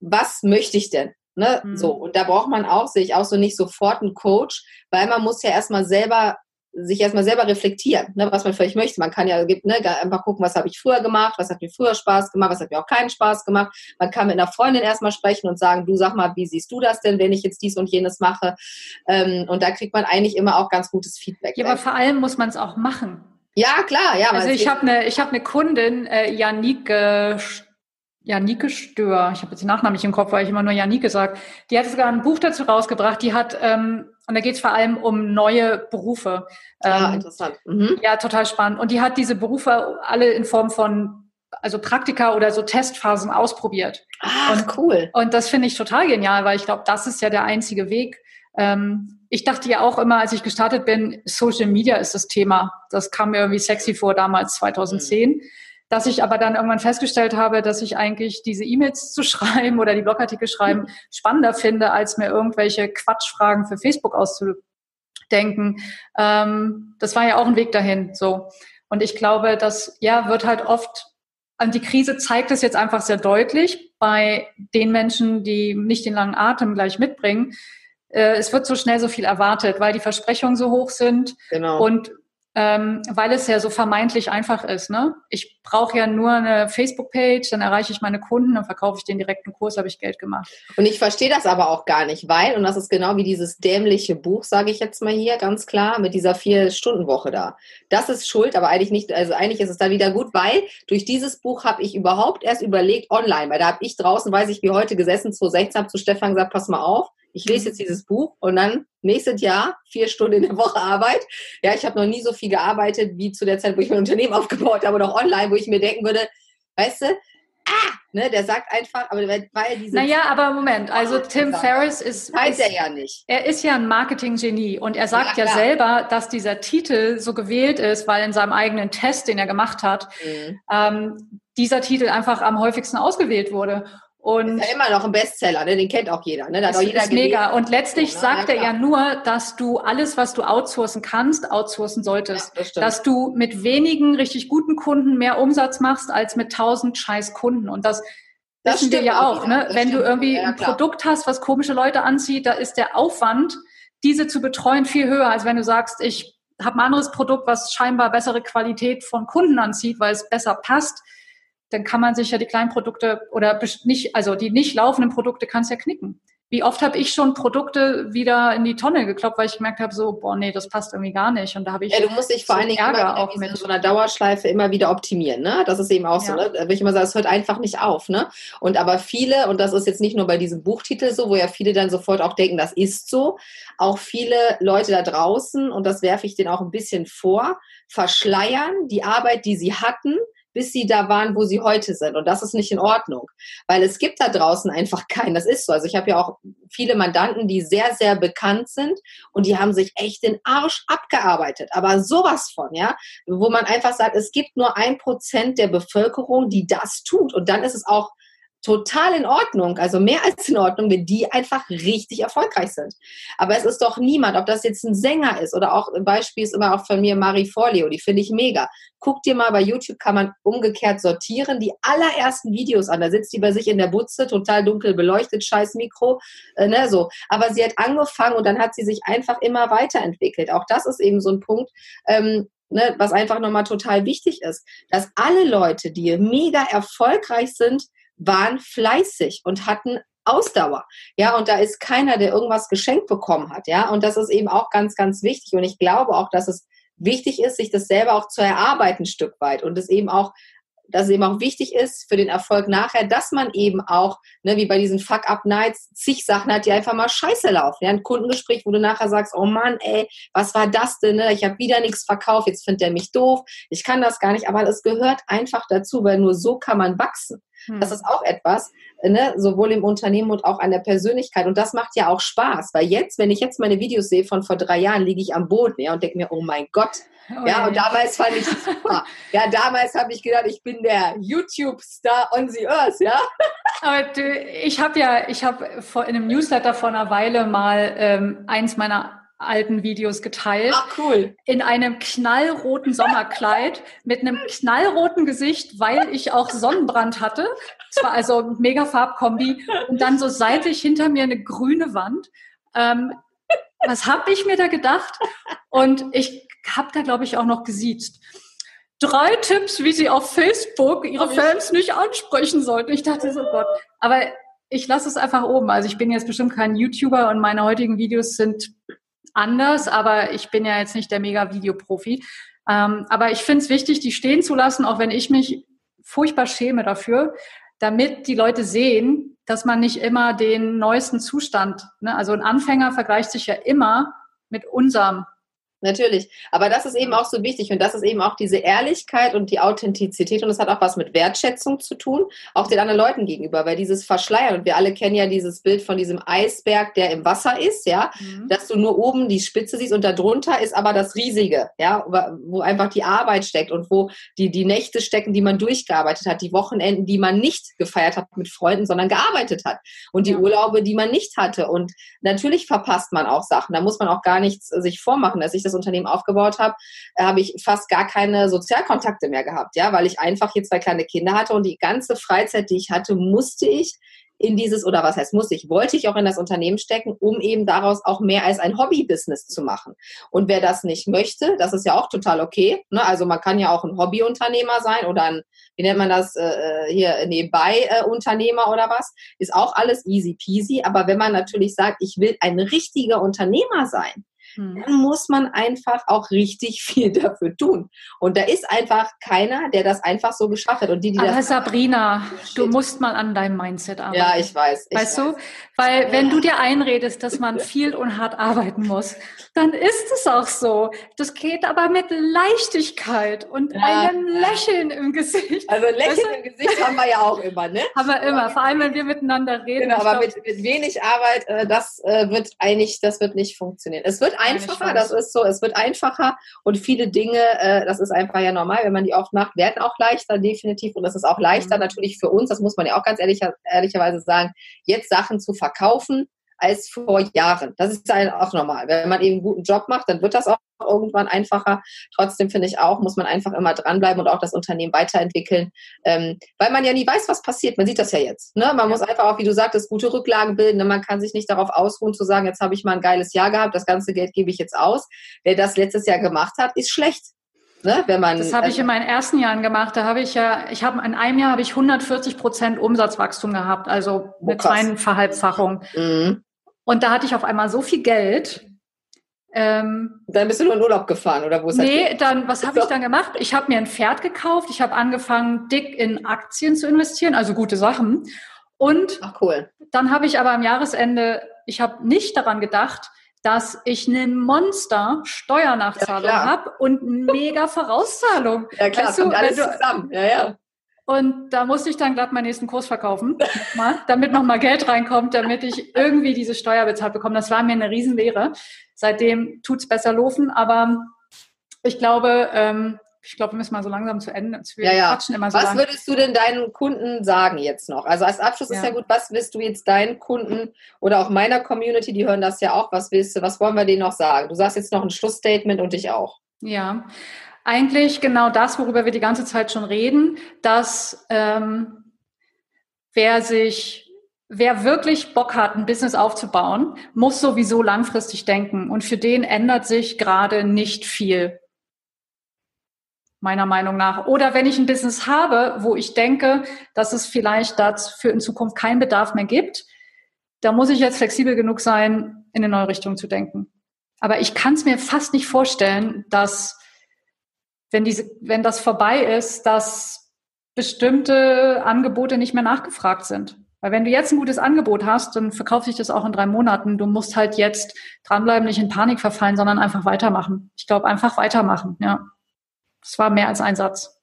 was möchte ich denn? Ne? Mhm. So, und da braucht man auch, sehe ich auch so nicht sofort einen Coach, weil man muss ja erstmal selber sich erstmal selber reflektieren, ne, was man vielleicht möchte. Man kann ja ne, einfach gucken, was habe ich früher gemacht, was hat mir früher Spaß gemacht, was hat mir auch keinen Spaß gemacht. Man kann mit einer Freundin erstmal sprechen und sagen, du sag mal, wie siehst du das denn, wenn ich jetzt dies und jenes mache? Ähm, und da kriegt man eigentlich immer auch ganz gutes Feedback. Ja, aber vor allem muss man es auch machen. Ja, klar, ja. Also ich habe eine ich habe eine Kundin, äh, Janike Janike Stör, ich habe jetzt den Nachnamen nicht im Kopf, weil ich immer nur Janike sage, die hat sogar ein Buch dazu rausgebracht, die hat, ähm, und da geht es vor allem um neue Berufe. Ah, ähm, interessant. Mhm. Ja, total spannend. Und die hat diese Berufe alle in Form von, also Praktika oder so Testphasen ausprobiert. Ah, und, cool. Und das finde ich total genial, weil ich glaube, das ist ja der einzige Weg. Ähm, ich dachte ja auch immer, als ich gestartet bin, Social Media ist das Thema. Das kam mir irgendwie sexy vor damals, 2010. Mhm dass ich aber dann irgendwann festgestellt habe, dass ich eigentlich diese E-Mails zu schreiben oder die Blogartikel schreiben spannender finde, als mir irgendwelche Quatschfragen für Facebook auszudenken. Ähm, das war ja auch ein Weg dahin. So. Und ich glaube, das ja wird halt oft, und die Krise zeigt es jetzt einfach sehr deutlich bei den Menschen, die nicht den langen Atem gleich mitbringen. Äh, es wird so schnell so viel erwartet, weil die Versprechungen so hoch sind genau. und ähm, weil es ja so vermeintlich einfach ist. Ne? Ich brauche ja nur eine Facebook-Page, dann erreiche ich meine Kunden, dann verkaufe ich den direkten Kurs, habe ich Geld gemacht. Und ich verstehe das aber auch gar nicht, weil, und das ist genau wie dieses dämliche Buch, sage ich jetzt mal hier ganz klar, mit dieser Vier-Stunden-Woche da. Das ist schuld, aber eigentlich nicht, also eigentlich ist es da wieder gut, weil durch dieses Buch habe ich überhaupt erst überlegt, online, weil da habe ich draußen, weiß ich, wie heute gesessen, 2016, habe zu Stefan gesagt, pass mal auf, ich lese jetzt dieses Buch und dann nächstes Jahr vier Stunden in der Woche Arbeit. Ja, ich habe noch nie so viel gearbeitet wie zu der Zeit, wo ich mein Unternehmen aufgebaut habe, oder auch online, wo ich mir denken würde, weißt du, ah, ne, der sagt einfach, aber weil diese. Naja, aber Moment, also Tim Ferriss ist. Weiß er ja nicht. Er ist ja ein Marketing-Genie und er sagt ja, ja, selber, dass dieser Titel so gewählt ist, weil in seinem eigenen Test, den er gemacht hat, mhm. ähm, dieser Titel einfach am häufigsten ausgewählt wurde. Und ist ja immer noch ein Bestseller, ne? den kennt auch jeder. Ne? Da das jeder ist mega. Und letztlich ja, sagt er ja nur, dass du alles, was du outsourcen kannst, outsourcen solltest. Ja, das dass du mit wenigen richtig guten Kunden mehr Umsatz machst als mit tausend scheiß Kunden. Und das, das wissen wir ja auch. Ne? Wenn du irgendwie ein Produkt hast, was komische Leute anzieht, da ist der Aufwand, diese zu betreuen, viel höher, als wenn du sagst, ich habe ein anderes Produkt, was scheinbar bessere Qualität von Kunden anzieht, weil es besser passt dann kann man sich ja die kleinen Produkte oder nicht, also die nicht laufenden Produkte kannst ja knicken. Wie oft habe ich schon Produkte wieder in die Tonne gekloppt, weil ich gemerkt habe, so, boah, nee, das passt irgendwie gar nicht. Und da habe ich. Ja, du musst dich vor allen Dingen Ärger auch mit so einer Dauerschleife immer wieder optimieren, ne? Das ist eben auch ja. so, ne? Da will ich immer sagen, es hört einfach nicht auf, ne? Und aber viele, und das ist jetzt nicht nur bei diesem Buchtitel so, wo ja viele dann sofort auch denken, das ist so, auch viele Leute da draußen, und das werfe ich denen auch ein bisschen vor, verschleiern die Arbeit, die sie hatten, bis sie da waren, wo sie heute sind. Und das ist nicht in Ordnung, weil es gibt da draußen einfach keinen. Das ist so. Also ich habe ja auch viele Mandanten, die sehr, sehr bekannt sind und die haben sich echt den Arsch abgearbeitet. Aber sowas von, ja, wo man einfach sagt, es gibt nur ein Prozent der Bevölkerung, die das tut. Und dann ist es auch total in Ordnung, also mehr als in Ordnung, wenn die einfach richtig erfolgreich sind. Aber es ist doch niemand, ob das jetzt ein Sänger ist oder auch ein Beispiel ist immer auch von mir Marie Forleo, die finde ich mega. Guck dir mal bei YouTube, kann man umgekehrt sortieren, die allerersten Videos an. Da sitzt die bei sich in der Butze, total dunkel beleuchtet, scheiß Mikro, äh, ne, so. Aber sie hat angefangen und dann hat sie sich einfach immer weiterentwickelt. Auch das ist eben so ein Punkt, ähm, ne, was einfach nochmal total wichtig ist, dass alle Leute, die mega erfolgreich sind, waren fleißig und hatten Ausdauer. Ja, und da ist keiner, der irgendwas geschenkt bekommen hat. Ja, und das ist eben auch ganz, ganz wichtig. Und ich glaube auch, dass es wichtig ist, sich das selber auch zu erarbeiten, ein Stück weit. Und es eben auch dass es eben auch wichtig ist für den Erfolg nachher, dass man eben auch, ne, wie bei diesen Fuck-Up-Nights, zig Sachen hat, die einfach mal scheiße laufen. Ja, ein Kundengespräch, wo du nachher sagst, oh Mann, ey, was war das denn? Ne? Ich habe wieder nichts verkauft, jetzt findet er mich doof, ich kann das gar nicht, aber es gehört einfach dazu, weil nur so kann man wachsen. Hm. Das ist auch etwas, ne, sowohl im Unternehmen und auch an der Persönlichkeit. Und das macht ja auch Spaß, weil jetzt, wenn ich jetzt meine Videos sehe von vor drei Jahren, liege ich am Boden ja, und denke mir, oh mein Gott, Oh, ja, und damals fand ich super. ja, damals habe ich gedacht, ich bin der YouTube-Star on the Earth, ja. Aber du, ich habe ja, ich habe in einem Newsletter vor einer Weile mal ähm, eins meiner alten Videos geteilt. Ach, cool. In einem knallroten Sommerkleid mit einem knallroten Gesicht, weil ich auch Sonnenbrand hatte. Es war also mega Farbkombi. Und dann so seitlich hinter mir eine grüne Wand. Ähm, was habe ich mir da gedacht? Und ich habe da, glaube ich, auch noch gesiezt. Drei Tipps, wie Sie auf Facebook Ihre Fans nicht ansprechen sollten. Ich dachte so, Gott. Aber ich lasse es einfach oben. Also ich bin jetzt bestimmt kein YouTuber und meine heutigen Videos sind anders, aber ich bin ja jetzt nicht der Mega-Videoprofi. Ähm, aber ich finde es wichtig, die stehen zu lassen, auch wenn ich mich furchtbar schäme dafür, damit die Leute sehen, dass man nicht immer den neuesten Zustand, ne? also ein Anfänger vergleicht sich ja immer mit unserem Natürlich. Aber das ist eben auch so wichtig und das ist eben auch diese Ehrlichkeit und die Authentizität und das hat auch was mit Wertschätzung zu tun, auch den anderen Leuten gegenüber, weil dieses Verschleiern und wir alle kennen ja dieses Bild von diesem Eisberg, der im Wasser ist, ja, mhm. dass du nur oben die Spitze siehst und darunter ist aber das Riesige, ja, wo einfach die Arbeit steckt und wo die, die Nächte stecken, die man durchgearbeitet hat, die Wochenenden, die man nicht gefeiert hat mit Freunden, sondern gearbeitet hat und die ja. Urlaube, die man nicht hatte und natürlich verpasst man auch Sachen, da muss man auch gar nichts sich vormachen, dass ich das das Unternehmen aufgebaut habe, äh, habe ich fast gar keine Sozialkontakte mehr gehabt, ja, weil ich einfach hier zwei kleine Kinder hatte und die ganze Freizeit, die ich hatte, musste ich in dieses, oder was heißt muss ich, wollte ich auch in das Unternehmen stecken, um eben daraus auch mehr als ein Hobby-Business zu machen. Und wer das nicht möchte, das ist ja auch total okay. Ne? Also man kann ja auch ein Hobbyunternehmer sein oder ein, wie nennt man das äh, äh hier, nebenbei äh, Unternehmer oder was, ist auch alles easy peasy. Aber wenn man natürlich sagt, ich will ein richtiger Unternehmer sein, hm. dann muss man einfach auch richtig viel dafür tun. Und da ist einfach keiner, der das einfach so geschafft hat. Und die, die Aber Sabrina, du musst mal an deinem Mindset arbeiten. Ja, ich weiß. Ich weißt weiß. du? Weil ja. wenn du dir einredest, dass man viel und hart arbeiten muss, dann ist es auch so. Das geht aber mit Leichtigkeit und ja. einem Lächeln im Gesicht. Also Lächeln weißt du? im Gesicht haben wir ja auch immer, ne? Haben wir immer, vor allem wenn wir miteinander reden. Genau, aber glaub, mit, mit, wenig Arbeit, äh, das äh, wird eigentlich, das wird nicht funktionieren. Es wird einfacher, das ist so, es wird einfacher und viele Dinge, äh, das ist einfach ja normal, wenn man die oft macht, werden auch leichter, definitiv. Und das ist auch leichter mhm. natürlich für uns, das muss man ja auch ganz ehrlich, ehrlicherweise sagen, jetzt Sachen zu verkaufen als vor Jahren. Das ist auch normal. Wenn man eben einen guten Job macht, dann wird das auch irgendwann einfacher. Trotzdem finde ich auch, muss man einfach immer dranbleiben und auch das Unternehmen weiterentwickeln, ähm, weil man ja nie weiß, was passiert. Man sieht das ja jetzt. Ne? Man muss einfach auch, wie du sagtest, gute Rücklagen bilden. Ne? Man kann sich nicht darauf ausruhen zu sagen, jetzt habe ich mal ein geiles Jahr gehabt, das ganze Geld gebe ich jetzt aus. Wer das letztes Jahr gemacht hat, ist schlecht. Ne, wenn man, das habe ich in meinen ersten Jahren gemacht. Da habe ich ja, ich habe in einem Jahr habe ich 140 Prozent Umsatzwachstum gehabt, also eine oh, Zweieinverhalbfachung. Mhm. Und da hatte ich auf einmal so viel Geld. Ähm, dann bist du nur in Urlaub gefahren oder wo ist Nee, dann, was habe ich dann gemacht? Ich habe mir ein Pferd gekauft. Ich habe angefangen, dick in Aktien zu investieren, also gute Sachen. Und Ach, cool. dann habe ich aber am Jahresende, ich habe nicht daran gedacht, dass ich eine Monster-Steuernachzahlung ja, habe und mega Vorauszahlung. Ja klar, weißt du, kommt alles du, zusammen. Ja, ja. Und da musste ich dann glatt meinen nächsten Kurs verkaufen, mal, damit nochmal Geld reinkommt, damit ich irgendwie diese Steuer bezahlt bekomme. Das war mir eine Riesenlehre. Seitdem tut's besser laufen, aber ich glaube, ähm, ich glaube, wir müssen mal so langsam zu Ende. Wir ja, ja. quatschen immer so Was lang. würdest du denn deinen Kunden sagen jetzt noch? Also als Abschluss ja. ist ja gut, was willst du jetzt deinen Kunden oder auch meiner Community, die hören das ja auch, was willst du, was wollen wir denen noch sagen? Du sagst jetzt noch ein Schlussstatement und ich auch. Ja, eigentlich genau das, worüber wir die ganze Zeit schon reden, dass ähm, wer sich Wer wirklich Bock hat, ein Business aufzubauen, muss sowieso langfristig denken. Und für den ändert sich gerade nicht viel. meiner Meinung nach. Oder wenn ich ein Business habe, wo ich denke, dass es vielleicht dafür in Zukunft keinen Bedarf mehr gibt, da muss ich jetzt flexibel genug sein, in eine neue Richtung zu denken. Aber ich kann es mir fast nicht vorstellen, dass wenn diese, wenn das vorbei ist, dass bestimmte Angebote nicht mehr nachgefragt sind. Weil wenn du jetzt ein gutes Angebot hast, dann verkauft sich das auch in drei Monaten. Du musst halt jetzt dranbleiben, nicht in Panik verfallen, sondern einfach weitermachen. Ich glaube, einfach weitermachen, ja. Das war mehr als ein Satz.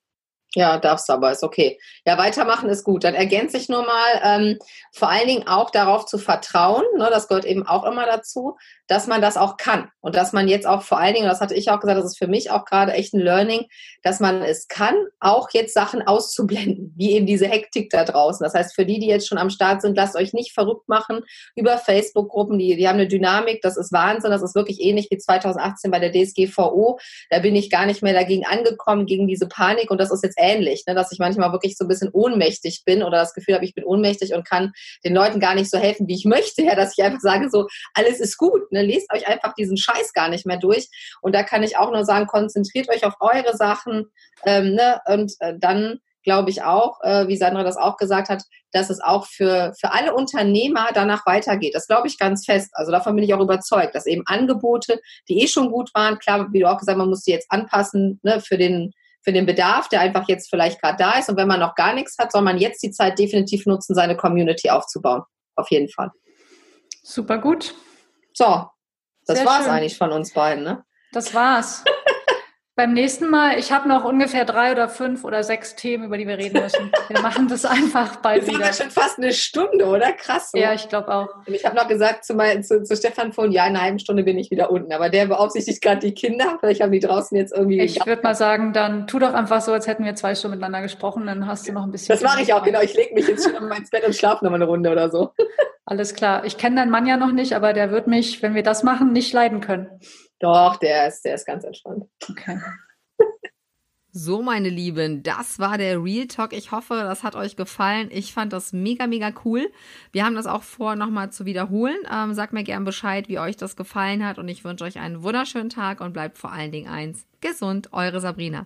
Ja, darfst aber, ist okay. Ja, weitermachen ist gut. Dann ergänze ich nur mal, ähm, vor allen Dingen auch darauf zu vertrauen, ne, das gehört eben auch immer dazu, dass man das auch kann. Und dass man jetzt auch vor allen Dingen, das hatte ich auch gesagt, das ist für mich auch gerade echt ein Learning, dass man es kann, auch jetzt Sachen auszublenden, wie eben diese Hektik da draußen. Das heißt, für die, die jetzt schon am Start sind, lasst euch nicht verrückt machen über Facebook-Gruppen, die, die haben eine Dynamik, das ist Wahnsinn, das ist wirklich ähnlich wie 2018 bei der DSGVO. Da bin ich gar nicht mehr dagegen angekommen, gegen diese Panik und das ist jetzt ähnlich, ne, dass ich manchmal wirklich so ein bisschen ohnmächtig bin oder das Gefühl habe, ich bin ohnmächtig und kann den Leuten gar nicht so helfen, wie ich möchte, ja, dass ich einfach sage, so, alles ist gut, ne, lest euch einfach diesen Scheiß gar nicht mehr durch. Und da kann ich auch nur sagen, konzentriert euch auf eure Sachen ähm, ne, und äh, dann glaube ich auch, äh, wie Sandra das auch gesagt hat, dass es auch für, für alle Unternehmer danach weitergeht. Das glaube ich ganz fest. Also davon bin ich auch überzeugt, dass eben Angebote, die eh schon gut waren, klar, wie du auch gesagt hast, man muss die jetzt anpassen ne, für den für den Bedarf, der einfach jetzt vielleicht gerade da ist. Und wenn man noch gar nichts hat, soll man jetzt die Zeit definitiv nutzen, seine Community aufzubauen. Auf jeden Fall. Super gut. So, das Sehr war's schön. eigentlich von uns beiden, ne? Das war's. Beim nächsten Mal, ich habe noch ungefähr drei oder fünf oder sechs Themen, über die wir reden müssen. Wir machen das einfach bald wieder. Das schon fast eine Stunde, oder? Krass. Oder? Ja, ich glaube auch. Ich habe noch gesagt zu, mein, zu, zu Stefan vorhin, ja, in einer halben Stunde bin ich wieder unten. Aber der beaufsichtigt gerade die Kinder. Vielleicht haben die draußen jetzt irgendwie... Ich würde mal sagen, dann tu doch einfach so, als hätten wir zwei Stunden miteinander gesprochen. Dann hast du noch ein bisschen... Das mache ich auch, genau. Ich lege mich jetzt schon ins Bett und schlafe noch mal eine Runde oder so. Alles klar. Ich kenne deinen Mann ja noch nicht, aber der wird mich, wenn wir das machen, nicht leiden können. Doch, der ist, der ist ganz entspannt. Okay. So, meine Lieben, das war der Real Talk. Ich hoffe, das hat euch gefallen. Ich fand das mega, mega cool. Wir haben das auch vor, nochmal zu wiederholen. Ähm, sagt mir gern Bescheid, wie euch das gefallen hat. Und ich wünsche euch einen wunderschönen Tag und bleibt vor allen Dingen eins. Gesund, eure Sabrina.